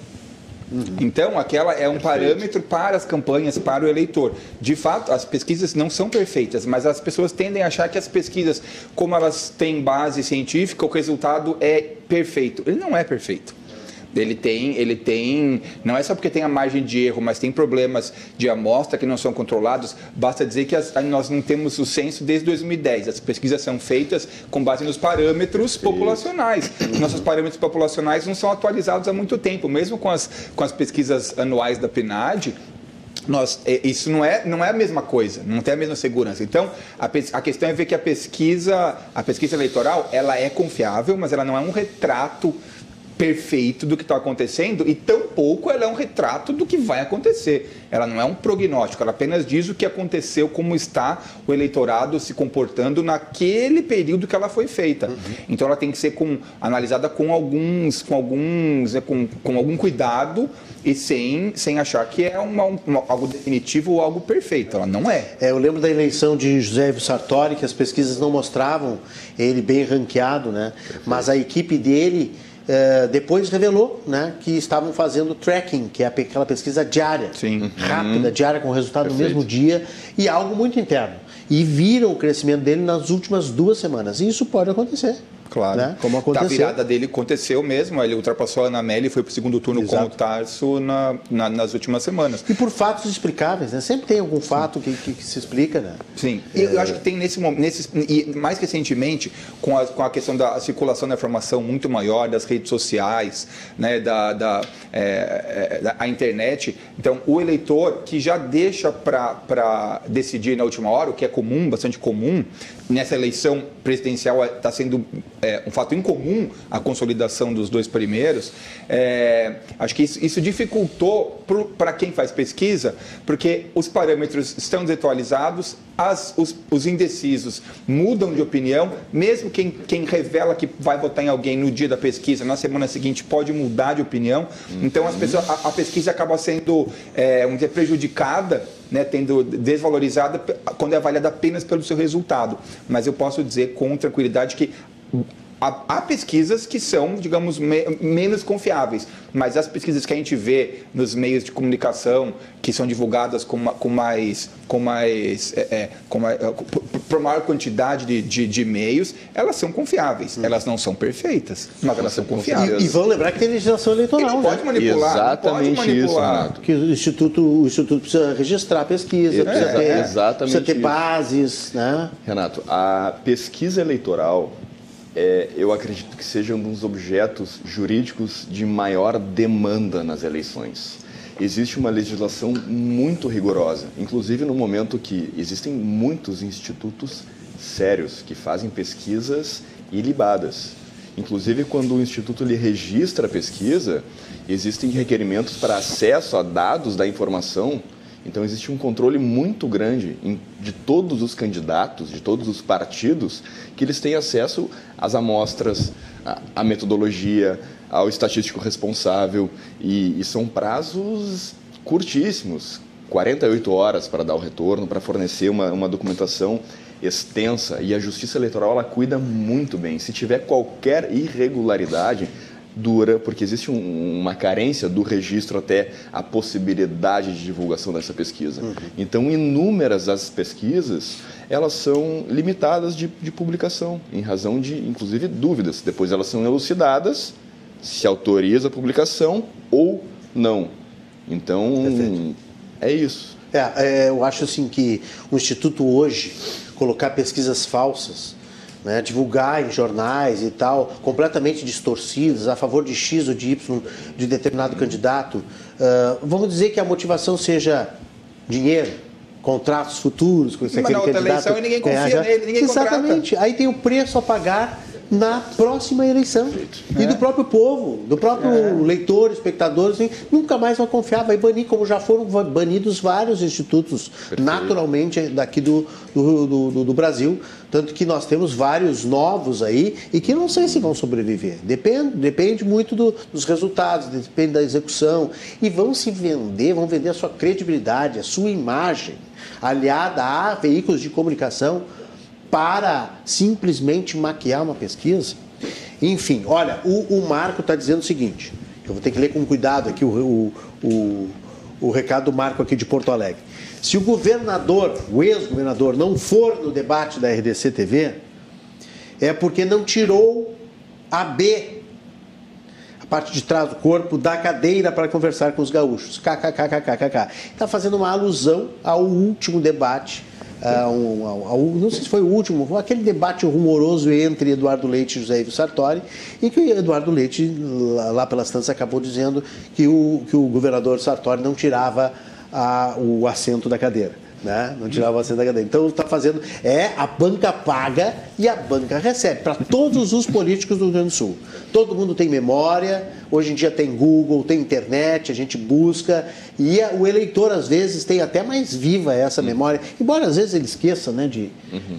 S4: Uhum. Então, aquela é um Perfeito. parâmetro para as campanhas, para o eleitor. De fato, as pesquisas não são perfeitas, mas as pessoas tendem a achar que as pesquisas, como elas têm base científica, o resultado é perfeito. Ele não é perfeito. Ele tem, ele tem, não é só porque tem a margem de erro, mas tem problemas de amostra que não são controlados. Basta dizer que as, nós não temos o censo desde 2010. As pesquisas são feitas com base nos parâmetros populacionais. <clears throat> Nossos parâmetros populacionais não são atualizados há muito tempo, mesmo com as, com as pesquisas anuais da PNAD, nós, é, isso não é, não é a mesma coisa, não tem a mesma segurança. Então, a, a, questão é ver que a pesquisa, a pesquisa eleitoral, ela é confiável, mas ela não é um retrato perfeito do que está acontecendo e tampouco ela é um retrato do que vai acontecer. Ela não é um prognóstico, ela apenas diz o que aconteceu, como está o eleitorado se comportando naquele período que ela foi feita. Uhum. Então ela tem que ser com, analisada com alguns, com alguns, né, com, com algum cuidado e sem, sem achar que é uma, uma, algo definitivo ou algo perfeito. Ela não é.
S3: é. Eu lembro da eleição de José Ivo Sartori, que as pesquisas não mostravam ele bem ranqueado, né? Mas a equipe dele é, depois revelou né, que estavam fazendo tracking, que é aquela pesquisa diária,
S4: Sim.
S3: rápida, uhum. diária, com resultado Perfeito. no mesmo dia, e algo muito interno. E viram o crescimento dele nas últimas duas semanas. E isso pode acontecer.
S4: Claro. Né?
S3: Como aconteceu.
S4: A virada dele aconteceu mesmo. Ele ultrapassou a Ana Melli e foi para o segundo turno Exato. com o Tarso na, na, nas últimas semanas.
S3: E por fatos explicáveis, né? Sempre tem algum fato que, que, que, se explica, né?
S4: Sim. É... eu acho que tem nesse momento, nesse, e mais recentemente, com a, com a questão da circulação da informação muito maior, das redes sociais, né? da, da, é, é, da a internet. Então, o eleitor que já deixa para decidir na última hora, o que é comum, bastante comum, nessa eleição presidencial está sendo é, um fato incomum a consolidação dos dois primeiros, é, acho que isso, isso dificultou para quem faz pesquisa, porque os parâmetros estão desatualizados, as, os, os, indecisos mudam de opinião, mesmo quem, quem revela que vai votar em alguém no dia da pesquisa, na semana seguinte pode mudar de opinião. Então as pessoas, a, a pesquisa acaba sendo é, um prejudicada né, tendo desvalorizada quando é avaliada apenas pelo seu resultado. Mas eu posso dizer com tranquilidade que há, pesquisas que são, digamos, me, menos confiáveis, mas as pesquisas que a gente vê nos meios de comunicação, que são divulgadas com, com mais, com mais, é, é com mais, é, por maior quantidade de, de, de, meios, elas são confiáveis. Hum. Elas não são perfeitas, mas elas são confiáveis.
S3: E, e vão lembrar que tem legislação eleitoral,
S4: né? pode manipular,
S5: Exatamente
S4: pode
S5: manipular.
S3: isso, Que o instituto, o instituto precisa registrar a pesquisa, é, precisa, ter,
S5: exatamente
S3: precisa ter bases, né?
S5: Renato, a pesquisa eleitoral é, eu acredito que seja um dos objetos jurídicos de maior demanda nas eleições. Existe uma legislação muito rigorosa, inclusive no momento que existem muitos institutos sérios que fazem pesquisas ilibadas. Inclusive, quando o instituto lhe registra a pesquisa, existem requerimentos para acesso a dados da informação então existe um controle muito grande de todos os candidatos, de todos os partidos, que eles têm acesso às amostras, à metodologia, ao estatístico responsável, e, e são prazos curtíssimos 48 horas para dar o retorno, para fornecer uma, uma documentação extensa. E a Justiça Eleitoral ela cuida muito bem. Se tiver qualquer irregularidade, dura, porque existe um, uma carência do registro até a possibilidade de divulgação dessa pesquisa. Uhum. Então, inúmeras as pesquisas, elas são limitadas de, de, publicação, em razão de, inclusive, dúvidas. Depois elas são elucidadas, se autoriza a publicação ou não. Então, Perfeito. é isso.
S3: É, é, eu acho assim que o Instituto hoje colocar pesquisas falsas, né, divulgar em jornais e tal, completamente distorcidas, a favor de X ou de Y de determinado candidato, uh, vamos dizer que a motivação seja dinheiro, contratos futuros com esse
S4: Mas na outra
S3: candidato
S4: eleição ninguém confia nele, ninguém
S3: Exatamente. Aí tem o preço a pagar na próxima eleição. E do próprio povo, do próprio leitor, espectador, assim, nunca mais vai confiar, vai banir, como já foram banidos vários institutos, naturalmente, daqui do, do, do, do Brasil. Tanto que nós temos vários novos aí e que não sei se vão sobreviver. Depende, depende muito do- dos resultados, depende da execução. E vão se vender, vão vender a sua credibilidade, a sua imagem, aliada a veículos de comunicação para simplesmente maquiar uma pesquisa? Enfim, olha, o, o Marco está dizendo o seguinte: eu vou ter que ler com cuidado aqui o, o, o, o recado do Marco aqui de Porto Alegre. Se o governador, o ex-governador, não for no debate da RDC TV, é porque não tirou a B, a parte de trás do corpo, da cadeira para conversar com os gaúchos. KKKKKK. Está fazendo uma alusão ao último debate, ao- não sei se foi o último, aquele debate rumoroso entre Eduardo Leite e José Ivo Sartori, e que o Eduardo Leite, lá, pelas tantas, acabou dizendo que o, que o governador Sartori não tirava o assento da cadeira. Né? Não tirava assento da cadeira. Então está fazendo. É a banca paga e a banca recebe. Para todos os políticos do Rio Grande do Sul. Todo mundo tem memória, hoje em dia tem Google, tem internet, a gente busca. E a- o eleitor, às vezes, tem até mais viva essa memória. Embora às vezes ele esqueça né, de,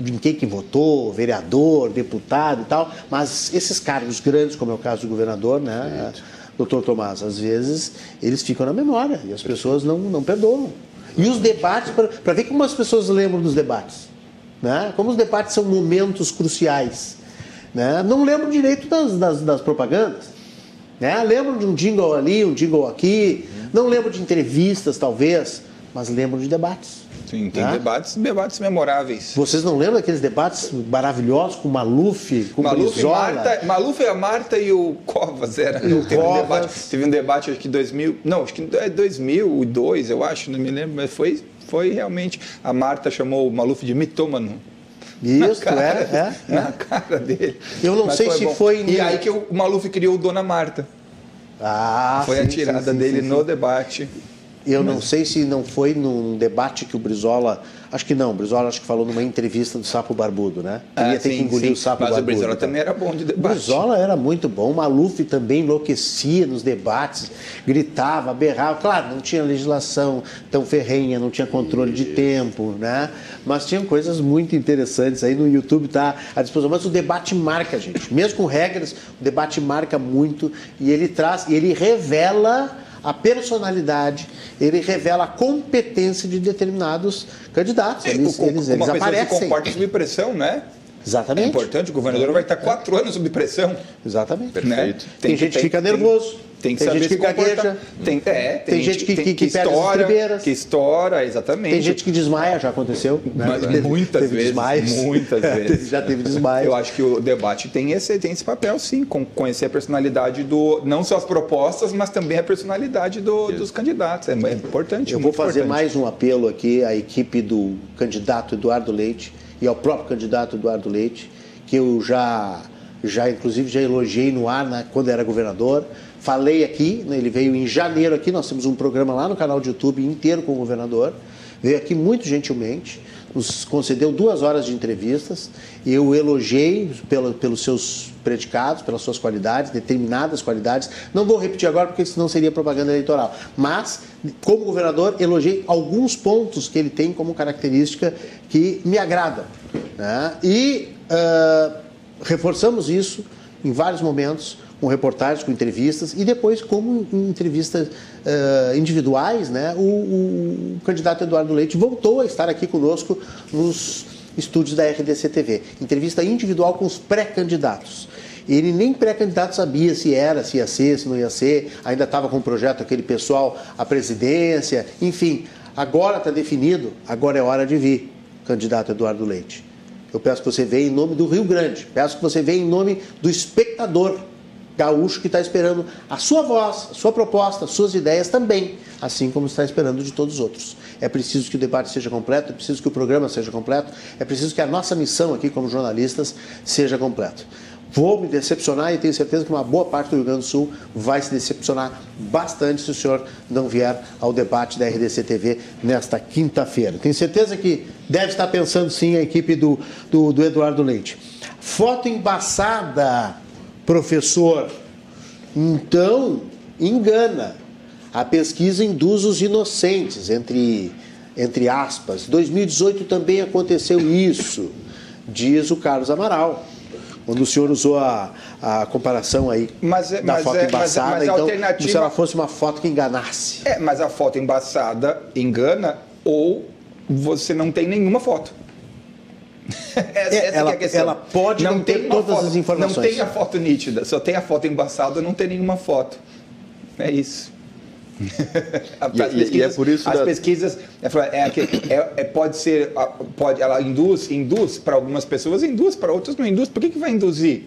S3: de em quem que votou, vereador, deputado e tal. Mas esses cargos grandes, como é o caso do governador, né? Doutor Tomás, às vezes eles ficam na memória e as pessoas não, não perdoam. E os debates, para ver como as pessoas lembram dos debates. Né? Como os debates são momentos cruciais. Né? Não lembro direito das, das, das propagandas. Né? Lembro de um jingle ali, um jingle aqui. Não lembro de entrevistas, talvez, mas lembro de debates.
S4: Sim, tem
S3: né?
S4: debates, debates memoráveis.
S3: Vocês não lembram daqueles debates maravilhosos com Maluf, com
S4: Maluf,
S3: Brizola?
S4: Marta, Maluf, a Marta e o Covas era.
S3: E o
S4: teve, Um
S3: Covas.
S4: debate, teve um debate acho que 2000, não, acho que é 2002, eu acho, não me lembro, mas foi, foi realmente a Marta chamou o Maluf de mitômano.
S3: Isso, <laughs>
S4: Na cara,
S3: é, é, é.
S4: Na cara dele.
S3: Eu não
S4: Mas
S3: sei se
S4: bom.
S3: foi
S4: E aí que o Maluf criou o Dona Marta.
S3: Ah,
S4: Foi
S3: sim,
S4: a tirada
S3: sim, sim,
S4: dele no debate.
S3: Eu não sei se não foi num debate que o Brizola. Acho que não, o Brizola acho que falou numa entrevista do Sapo Barbudo, né? Queria
S4: Ah,
S3: ter
S4: sim,
S3: que engolir
S4: sim.
S3: o Sapo
S4: Mas o
S3: Barbudo.
S4: Brizola
S3: e tal.
S4: também era bom de
S3: O
S4: debate.
S3: Brizola era muito bom, o Maluf também enlouquecia nos debates, gritava, berrava. Claro, não tinha legislação tão ferrenha, não tinha controle de tempo, né? Mas tinha coisas muito interessantes aí no YouTube, tá à disposição. Mas o debate marca, gente. Mesmo com regras, o debate marca muito e ele traz, e ele revela a personalidade, ele revela a competência de determinados candidatos. Eles,
S4: O-
S3: eles,
S4: uma
S3: eles
S4: pessoa que comporta sob pressão, né? É
S3: Exatamente.
S4: importante, o governador vai estar quatro anos sob pressão.
S3: Exatamente.
S5: Perfeito.
S3: Tem gente que fica nervoso,
S4: Tem que
S3: tem
S4: saber
S3: gente
S4: se
S3: que gagueja,
S4: comportar. Tem, é, tem,
S3: tem gente que- que- que perde as
S4: estoura, que estoura, exatamente.
S3: Tem gente que desmaia, já aconteceu. né?
S4: Mas
S3: Teve-
S4: muitas
S3: teve
S4: vezes,
S3: desmaios.
S4: muitas <laughs>
S3: É,
S4: vezes.
S3: Já teve desmaio.
S4: Eu acho que o debate tem esse, tem esse papel, sim, com conhecer a personalidade do. não só as propostas, mas também a personalidade do- dos candidatos. É, é importante.
S3: Eu vou fazer
S4: importante.
S3: mais um apelo aqui à equipe do candidato Eduardo Leite e ao próprio candidato Eduardo Leite, que eu já, já inclusive, já elogiei no ar né, quando era governador. Falei aqui, né, ele veio em janeiro aqui, nós temos um programa lá no canal de YouTube inteiro com o governador. Veio aqui muito gentilmente, nos concedeu duas horas de entrevistas. Eu elogiei pelos seus predicados, pelas suas qualidades, determinadas qualidades. Não vou repetir agora porque senão seria propaganda eleitoral. Mas, como governador, elogiei alguns pontos que ele tem como característica que me agradam. né? E ah, reforçamos isso em vários momentos com reportagens, com entrevistas e depois como em entrevistas ah, individuais, né? O, o- o candidato Eduardo Leite voltou a estar aqui conosco nos estúdios da RDC TV. Entrevista individual com os pré-candidatos. Ele nem pré-candidato sabia se era, se ia ser, se não ia ser, ainda estava com o projeto aquele pessoal, a presidência, enfim. Agora está definido, agora é hora de vir, candidato Eduardo Leite. Eu peço que você venha em nome do Rio Grande, peço que você venha em nome do espectador gaúcho que está esperando a sua voz, a sua proposta, as suas ideias também, assim como está esperando de todos os outros. É preciso que o debate seja completo, é preciso que o programa seja completo, é preciso que a nossa missão aqui como jornalistas seja completa. Vou me decepcionar e tenho certeza que uma boa parte do Rio Grande do Sul vai se decepcionar bastante se o senhor não vier ao debate da RDC TV nesta quinta-feira. Tenho certeza que deve estar pensando sim a equipe do, do, do Eduardo Leite. Foto embaçada, professor. Então, engana. A pesquisa induz os inocentes, entre, entre aspas. 2018 também aconteceu isso, diz o Carlos Amaral quando o senhor usou a, a comparação aí
S4: mas, é,
S3: da
S4: mas
S3: foto
S4: é,
S3: embaçada,
S4: mas, mas
S3: então,
S4: alternativa...
S3: como se ela fosse uma foto que enganasse.
S4: É, mas a foto embaçada engana ou você não tem nenhuma foto. <laughs>
S3: essa, é, essa ela, é a questão. Ela pode não, não ter todas
S4: foto,
S3: as informações.
S4: Não tem a foto nítida, só tem a foto embaçada, não tem nenhuma foto. É isso. <laughs>
S5: e, e, é por isso
S4: as
S5: da...
S4: pesquisas é, é, é, pode ser pode ela induz induz para algumas pessoas induz para outras não induz por que, que vai induzir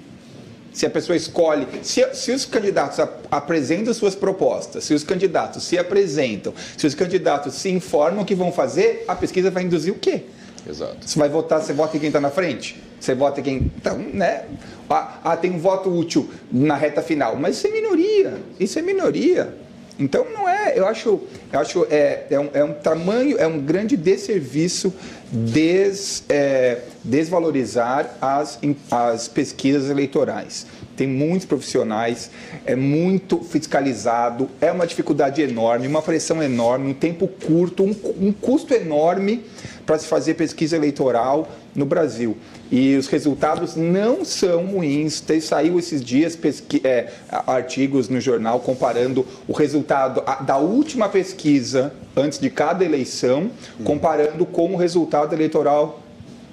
S4: se a pessoa escolhe se, se os candidatos apresentam suas propostas se os candidatos se apresentam se os candidatos se informam o que vão fazer a pesquisa vai induzir o quê
S5: Exato.
S4: Você vai votar, você vota em quem está na frente? Você vota em quem. Então, né? Ah, ah, tem um voto útil na reta final. Mas isso é minoria. Isso é minoria. Então não é, eu acho, eu acho é, é, um, é um tamanho, é um grande desserviço des, é, desvalorizar as, as pesquisas eleitorais. Tem muitos profissionais, é muito fiscalizado, é uma dificuldade enorme, uma pressão enorme, um tempo curto, um, um custo enorme para se fazer pesquisa eleitoral no Brasil. E os resultados não são ruins. Tem, saiu esses dias pesqui, é, artigos no jornal comparando o resultado da última pesquisa antes de cada eleição, comparando com o resultado eleitoral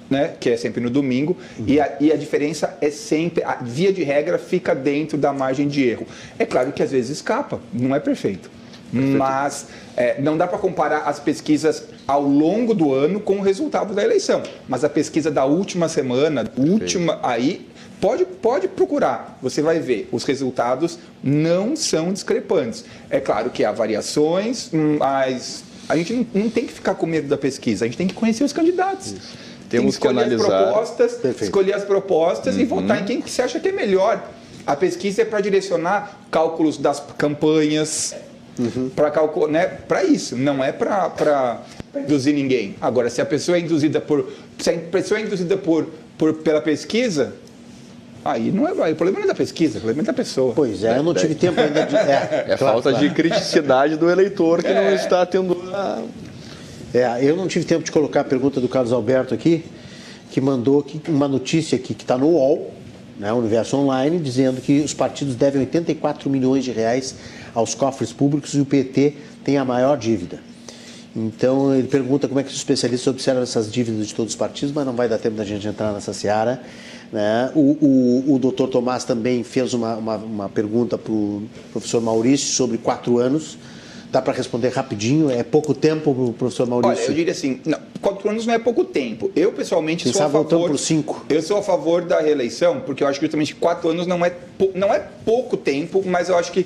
S4: né, que é sempre no domingo, uhum. e, a, e, a, diferença é sempre, a via de regra fica dentro da margem de erro. É claro que às vezes escapa, não é perfeito. Perfeito. Mas é, não dá para comparar as pesquisas ao longo do ano com o resultado da eleição. Mas a pesquisa da última semana, última, aí pode, pode procurar, você vai ver, os resultados não são discrepantes. É claro que há variações, mas a gente não, não tem que ficar com medo da pesquisa, a gente tem que conhecer os candidatos. Isso.
S5: Temos
S4: que,
S5: que analisar.
S4: As propostas, escolher as propostas uhum. e votar em quem você acha que é melhor. A pesquisa é para direcionar cálculos das campanhas, uhum. para calcular, né? Para isso, não é para induzir ninguém. Agora, se a pessoa é induzida por, se a pessoa é induzida por, por pela pesquisa, Aí não é, o problema não é da pesquisa, o problema é da pessoa.
S3: Pois é, eu não tive tempo ainda de.
S5: É, <laughs> é claro, falta claro. de criticidade do eleitor que é. não está tendo. A...
S3: É, eu não tive tempo de colocar a pergunta do Carlos Alberto aqui, que mandou aqui uma notícia aqui que está no UOL, né, Universo Online, dizendo que os partidos devem 84 milhões de reais aos cofres públicos e o PT tem a maior dívida. Então ele pergunta como é que os especialistas observam essas dívidas de todos os partidos, mas não vai dar tempo da gente entrar nessa seara. Né? O, o, o doutor Tomás também fez uma, uma, uma pergunta para o professor Maurício sobre quatro anos. Dá para responder rapidinho? É pouco tempo, professor Maurício?
S4: Olha, eu diria assim, não, quatro anos não é pouco tempo. Eu, pessoalmente, Pensava sou a favor...
S3: por cinco.
S4: Eu sou a favor da reeleição, porque eu acho que justamente quatro anos não é, não é pouco tempo, mas eu acho que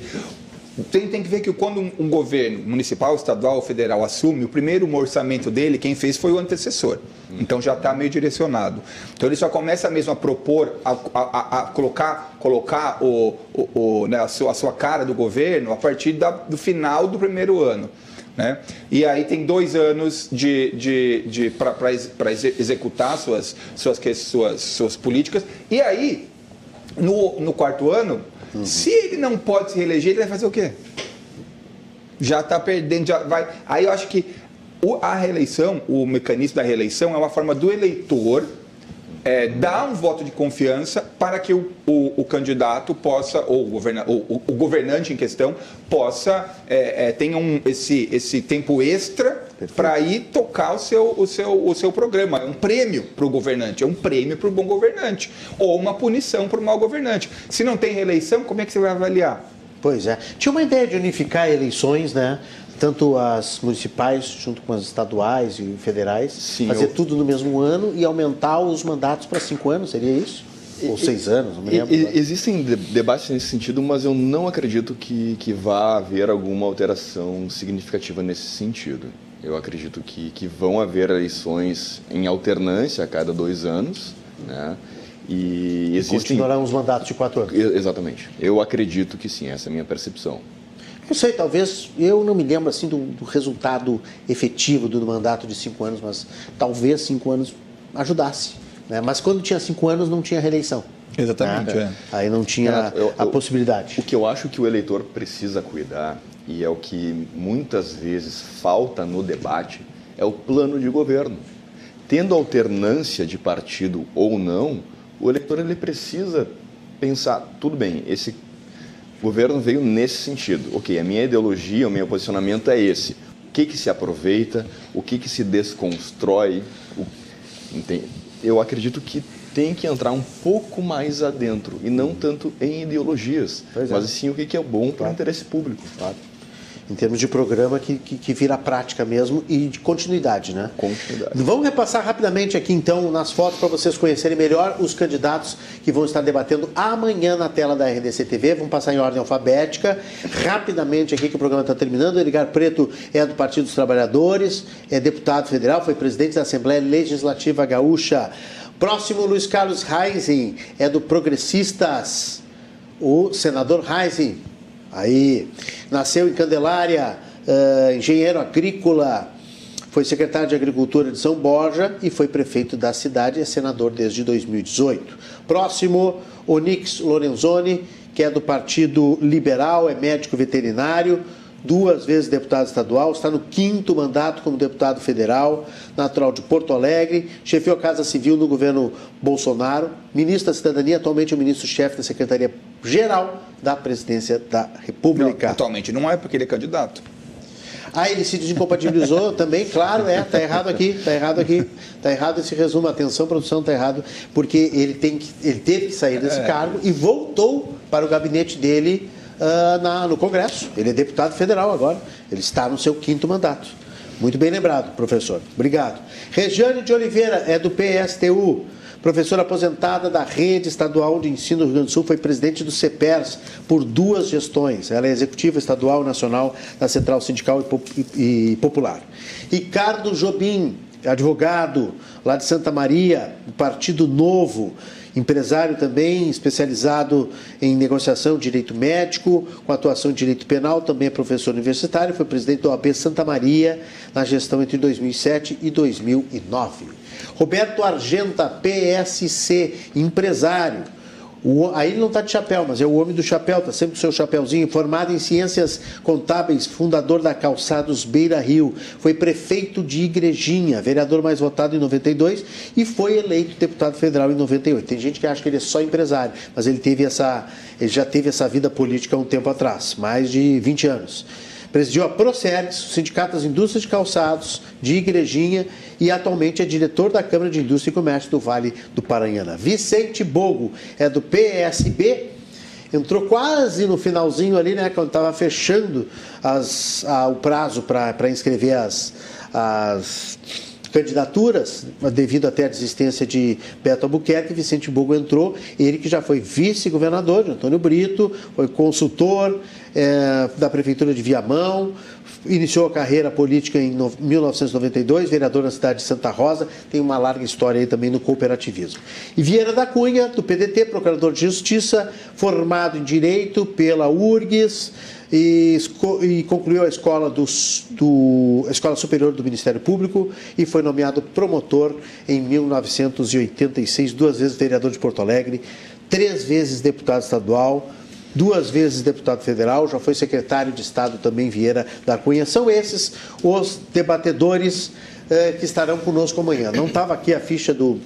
S4: tem, tem que ver que quando um, um governo municipal, estadual ou federal assume, o primeiro orçamento dele, quem fez foi o antecessor. Então já está meio direcionado. Então ele só começa mesmo a propor, a, a, a colocar, colocar o, o, o né, a, sua, a, sua, cara do governo a partir da, do final do primeiro ano. Né? E aí tem dois anos de, de, de, para executar suas, suas, suas, suas políticas. E aí, no, no quarto ano, Uhum. Se ele não pode se reeleger, ele vai fazer o quê? Já está perdendo, já vai. Aí eu acho que a reeleição, o mecanismo da reeleição é uma forma do eleitor é, dar um voto de confiança para que o, o, o candidato possa, ou o, governa, o, o governante em questão, possa é, é, tenha um, esse, esse tempo extra para ir tocar o seu, o, seu, o seu programa. É um prêmio para o governante, é um prêmio para o bom governante, ou uma punição para o mau governante. Se não tem reeleição, como é que você vai avaliar?
S3: Pois é. Tinha uma ideia de unificar eleições, né? Tanto as municipais junto com as estaduais e federais, Sim, fazer eu... tudo no mesmo ano e aumentar os mandatos para cinco anos, seria isso? ou seis anos, não me lembro.
S5: Existem debates nesse sentido, mas eu não acredito que, que vá haver alguma alteração significativa nesse sentido. Eu acredito que, que vão haver eleições em alternância a cada dois anos, né?
S3: E, e existem... continuarão os mandatos de quatro anos.
S5: Exatamente. Eu acredito que sim, essa é a minha percepção.
S3: Não sei, talvez, eu não me lembro assim do, do resultado efetivo do mandato de cinco anos, mas talvez cinco anos ajudasse. Né? Mas quando tinha cinco anos não tinha reeleição.
S4: Exatamente. Né?
S3: É. Aí não tinha eu, a possibilidade.
S5: O que eu acho que o eleitor precisa cuidar, e é o que muitas vezes falta no debate, é o plano de governo. Tendo alternância de partido ou não, o eleitor ele precisa pensar, tudo bem, esse governo veio nesse sentido. Ok, a minha ideologia, o meu posicionamento é esse. O que, que se aproveita, o que, que se desconstrói. O... Eu acredito que tem que entrar um pouco mais adentro e não tanto em ideologias, é. mas sim o que, que é bom para o interesse público.
S3: Claro em termos de programa que, que, que, vira prática mesmo e de continuidade, né?
S5: Continuidade.
S3: Vamos repassar rapidamente aqui então nas fotos para vocês conhecerem melhor os candidatos que vão estar debatendo amanhã na tela da RDC TV. Vamos passar em ordem alfabética. Rapidamente aqui que o programa está terminando. Edgar Preto é do Partido dos Trabalhadores, é deputado federal, foi presidente da Assembleia Legislativa Gaúcha. Próximo, Luiz Carlos Reising, é do Progressistas. O senador Reising Aí, nasceu em Candelária, uh, engenheiro agrícola, foi secretário de Agricultura de São Borja e foi prefeito da cidade e é senador desde 2018. Próximo, Onix Lorenzoni, que é do Partido Liberal, é médico veterinário, duas vezes deputado estadual, está no quinto mandato como deputado federal, natural de Porto Alegre, chefiou a Casa Civil no governo Bolsonaro, ministro da Cidadania, atualmente é o ministro-chefe da Secretaria-Geral da Presidência da República.
S4: Não, atualmente não é porque ele é candidato.
S3: Ah, ele se desincompatibilizou <laughs> também, claro, é, tá errado aqui, tá errado aqui, tá errado esse resumo, atenção produção, tá errado, porque ele, tem que, ele teve que sair desse é. cargo e voltou para o gabinete dele uh, na, no Congresso. Ele é deputado federal agora, ele está no seu quinto mandato. Muito bem lembrado, professor. Obrigado. Regiane de Oliveira é do PSTU. Professora aposentada da Rede Estadual de Ensino do Rio Grande do Sul, foi presidente do CEPERS por duas gestões. Ela é executiva estadual e nacional da Central Sindical e Popular. Ricardo Jobim, advogado lá de Santa Maria, do Partido Novo, empresário também, especializado em negociação direito médico, com atuação em direito penal, também é professor universitário, foi presidente do OAB Santa Maria na gestão entre 2007 e 2009. Roberto Argenta, PSC, empresário o, aí ele não está de chapéu, mas é o homem do chapéu, está sempre com seu chapéuzinho. Formado em ciências contábeis, fundador da Calçados Beira Rio. Foi prefeito de Igrejinha, vereador mais votado em 92 e foi eleito deputado federal em 98. Tem gente que acha que ele é só empresário, mas ele teve essa, ele já teve essa vida política há um tempo atrás, mais de 20 anos. Presidiu a Procergs, o Sindicato das Indústrias de Calçados, de Igrejinha, e atualmente é diretor da Câmara de Indústria e Comércio do Vale do Paranhana. Vicente Bogo é do PSB, entrou quase no finalzinho ali, né, quando estava fechando as, a, o prazo para inscrever as, as candidaturas, devido até à desistência de Beto Albuquerque, Vicente Bogo entrou, ele que já foi vice-governador de Antônio Brito, foi consultor é, da Prefeitura de Viamão, iniciou a carreira política em 1992, vereador na cidade de Santa Rosa, tem uma larga história aí também no cooperativismo. E Vieira da Cunha, do PDT, procurador de Justiça, formado em Direito pela URGS, e, e, concluiu a escola, do, do, a escola Superior do Ministério Público e foi nomeado promotor em 1986, duas vezes vereador de Porto Alegre, três vezes deputado estadual, duas vezes deputado federal, já foi secretário de Estado também, Vieira da Cunha. São esses os debatedores eh, que estarão conosco amanhã. Não estava aqui a ficha do,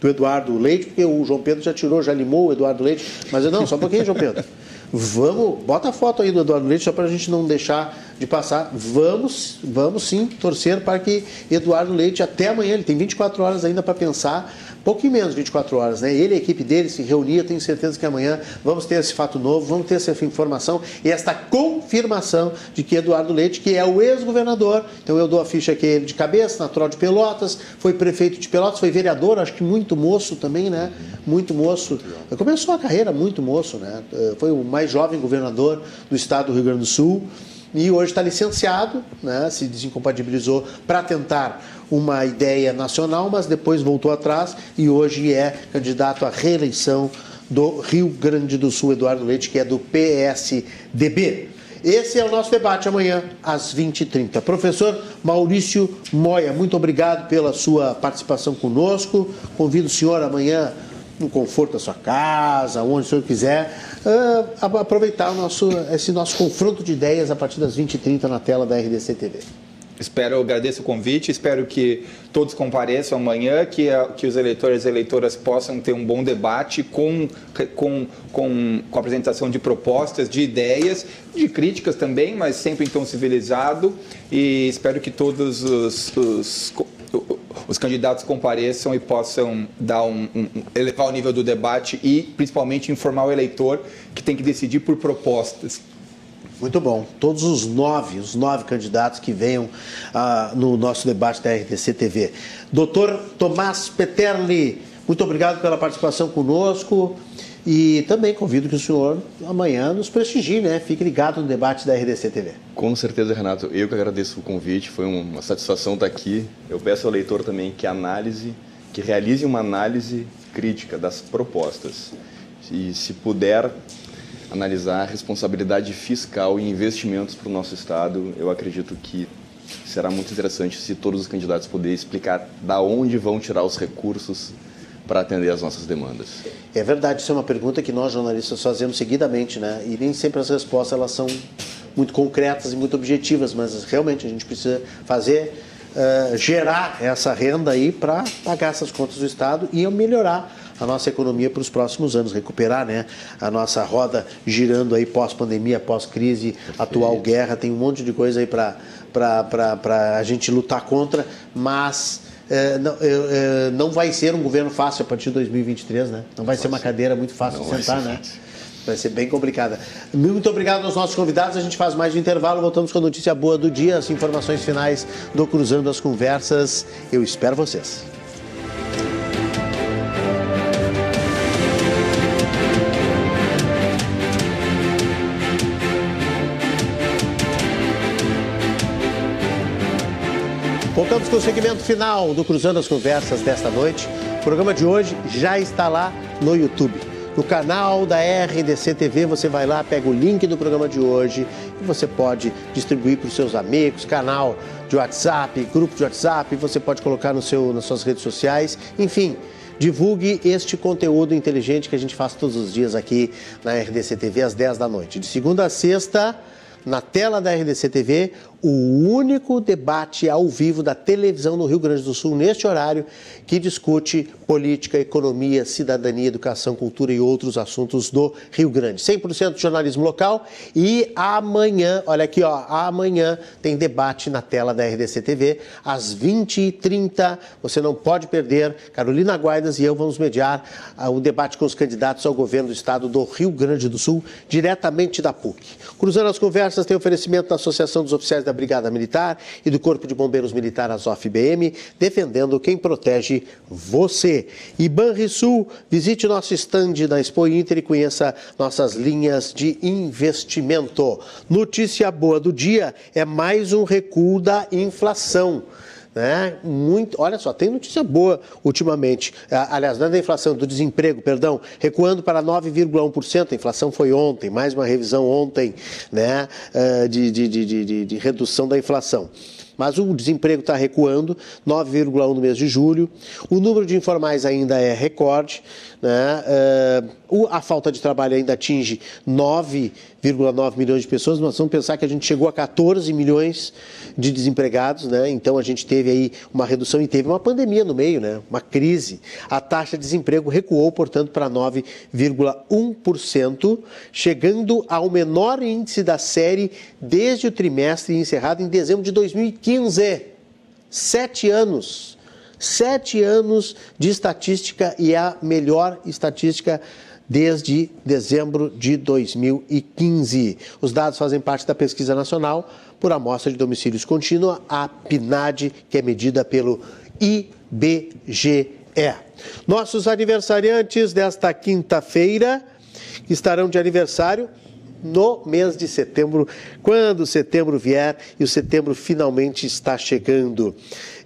S3: do Eduardo Leite, porque o João Pedro já tirou, já limou o Eduardo Leite, mas eu, não, só um pouquinho, João Pedro. Vamos, bota a foto aí do Eduardo Leite, só para a gente não deixar de passar. Vamos, vamos sim torcer para que Eduardo Leite, até amanhã, ele tem 24 horas ainda para pensar, pouquinho menos de 24 horas, né? Ele e a equipe dele se reunia, tenho certeza que amanhã vamos ter esse fato novo, vamos ter essa informação e esta confirmação de que Eduardo Leite, que é o ex-governador, então eu dou a ficha aqui ele de cabeça, natural de Pelotas, foi prefeito de Pelotas, foi vereador, acho que muito moço também, né? Muito moço. Começou a carreira muito moço, né? Foi o mais jovem governador do estado do Rio Grande do Sul e hoje está licenciado, né, se desincompatibilizou para tentar uma ideia nacional, mas depois voltou atrás e hoje é candidato à reeleição do Rio Grande do Sul, Eduardo Leite, que é do PSDB. Esse é o nosso debate amanhã, às 20h30. Professor Maurício Moia, muito obrigado pela sua participação conosco. Convido o senhor amanhã no conforto da sua casa, onde o senhor quiser, uh, aproveitar nosso, esse nosso confronto de ideias a partir das 20h30 na tela da RDC TV.
S4: Espero, agradeço o convite, espero que todos compareçam amanhã, que, a, que os eleitores e eleitoras possam ter um bom debate com, com, com, com apresentação de propostas, de ideias, de críticas também, mas sempre em tom civilizado. E espero que todos os, os os candidatos compareçam e possam dar um, um, elevar o nível do debate e, principalmente, informar o eleitor que tem que decidir por propostas.
S3: Muito bom. Todos os nove, os nove candidatos que venham ah, no nosso debate da RTC TV. Doutor Tomás Peterli, muito obrigado pela participação conosco. E também convido que o senhor amanhã nos prestigie, né? Fique ligado no debate da RDC TV.
S5: Com certeza, Renato. Eu que agradeço o convite, foi uma satisfação estar aqui. Eu peço ao leitor também que análise, que realize uma análise crítica das propostas. E se puder analisar a responsabilidade fiscal e investimentos para o nosso Estado, eu acredito que será muito interessante se todos os candidatos puderem explicar da onde vão tirar os recursos para atender às nossas demandas.
S3: É verdade, isso é uma pergunta que nós jornalistas fazemos seguidamente, né? E nem sempre as respostas elas são muito concretas e muito objetivas, mas realmente a gente precisa fazer uh, gerar essa renda aí para pagar essas contas do Estado e melhorar a nossa economia para os próximos anos, recuperar né, a nossa roda girando aí pós-pandemia, pós-crise, atual guerra, tem um monte de coisa aí para a gente lutar contra, mas é, não, é, não, vai ser um governo fácil a partir de 2023, né? Não vai ser uma cadeira muito fácil de sentar, né? Vai ser bem complicada. Muito obrigado aos nossos convidados. A gente faz mais de intervalo. Voltamos com a notícia boa do dia, as informações finais do Cruzando as Conversas. Eu espero vocês. Voltamos com o segmento final do Cruzando as Conversas desta noite. O programa de hoje já está lá no YouTube. No canal da RDC TV, você vai lá, pega o link do programa de hoje e você pode distribuir para os seus amigos, canal de WhatsApp, grupo de WhatsApp, você pode colocar no seu, nas suas redes sociais, enfim. Divulgue este conteúdo inteligente que a gente faz todos os dias aqui na RDC TV às 10 da noite. De segunda a sexta, na tela da RDC TV, o único debate ao vivo da televisão no Rio Grande do Sul, neste horário, que discute política, economia, cidadania, educação, cultura e outros assuntos do Rio Grande. 100% de jornalismo local e amanhã, olha aqui, ó, amanhã tem debate na tela da RDC TV, às 20h30. Você não pode perder. Carolina Guaidas e eu vamos mediar uh, o debate com os candidatos ao governo do estado do Rio Grande do Sul, diretamente da PUC. Cruzando as conversas, tem oferecimento da Associação dos Oficiais da Brigada Militar e do Corpo de Bombeiros Militar ASOF-BM, defendendo quem protege você. E Banrisul, visite nosso estande na Expo Inter e conheça nossas linhas de investimento. Notícia boa do dia é mais um recuo da inflação. Né? Muito, olha só, tem notícia boa ultimamente. Aliás, não é da inflação, do desemprego, perdão, recuando para 9,1%. A inflação foi ontem, mais uma revisão ontem né? Eh, de, de, de, de, de redução da inflação. Mas o desemprego está recuando, 9,1 no mês de julho. O número de informais ainda é recorde. Né? Uh, a falta de trabalho ainda atinge 9,9 milhões de pessoas. Nós vamos pensar que a gente chegou a 14 milhões de desempregados, né? então a gente teve aí uma redução e teve uma pandemia no meio, né? uma crise. A taxa de desemprego recuou, portanto, para 9,1%, chegando ao menor índice da série desde o trimestre encerrado em dezembro de 2015. Sete anos Sete anos de estatística e a melhor estatística desde dezembro de 2015. Os dados fazem parte da pesquisa nacional por amostra de domicílios contínua, a PNAD, que é medida pelo IBGE. Nossos aniversariantes desta quinta-feira estarão de aniversário no mês de setembro, quando setembro vier e o setembro finalmente está chegando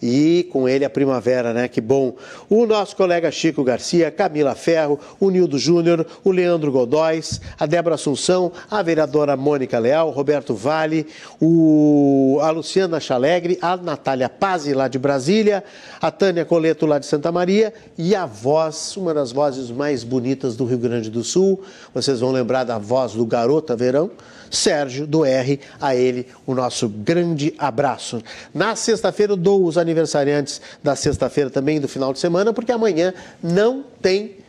S3: e com ele a primavera, né? Que bom. O nosso colega Chico Garcia, Camila Ferro, o Nildo Júnior, o Leandro Godóis, a Débora Assunção, a vereadora Mônica Leal, Roberto Vale, o, a Luciana Chalegre, a Natália Pazzi lá de Brasília, a Tânia Coleto lá de Santa Maria e a voz, uma das vozes mais bonitas do Rio Grande do Sul. Vocês vão lembrar da voz do Garota Verão. Sérgio do R, a ele o nosso grande abraço. Na sexta-feira eu dou os aniversariantes da sexta-feira também do final de semana, porque amanhã não tem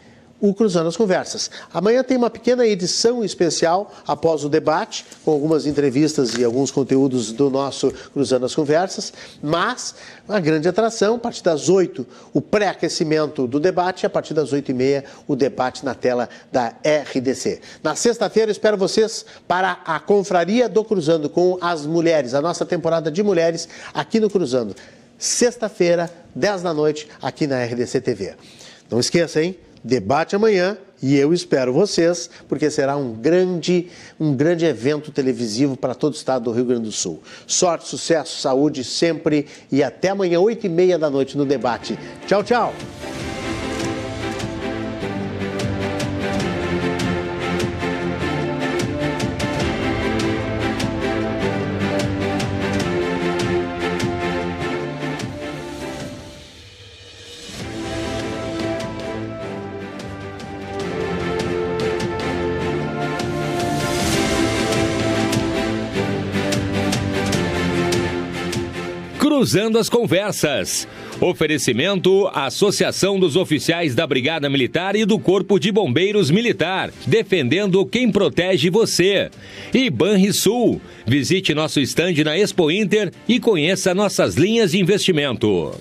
S3: o Cruzando as Conversas. Amanhã tem uma pequena edição especial após o debate, com algumas entrevistas e alguns conteúdos do nosso Cruzando as Conversas, mas a grande atração, a partir das 8, o pré-aquecimento do debate, e a partir das 8 e meia, o debate na tela da RDC. Na sexta-feira, espero vocês para a Confraria do Cruzando com as mulheres, a nossa temporada de mulheres aqui no Cruzando. Sexta-feira, 10 da noite, aqui na RDC TV. Não esqueça, hein? Debate amanhã e eu espero vocês, porque será um grande, um grande evento televisivo para todo o estado do Rio Grande do Sul. Sorte, sucesso, saúde sempre e até amanhã, oito e meia da noite no debate. Tchau, tchau!
S1: Cruzando as Conversas. Oferecimento Associação dos Oficiais da Brigada Militar e do Corpo de Bombeiros Militar, defendendo quem protege você. E Banrisul. Visite nosso estande na Expo Inter e conheça nossas linhas de investimento.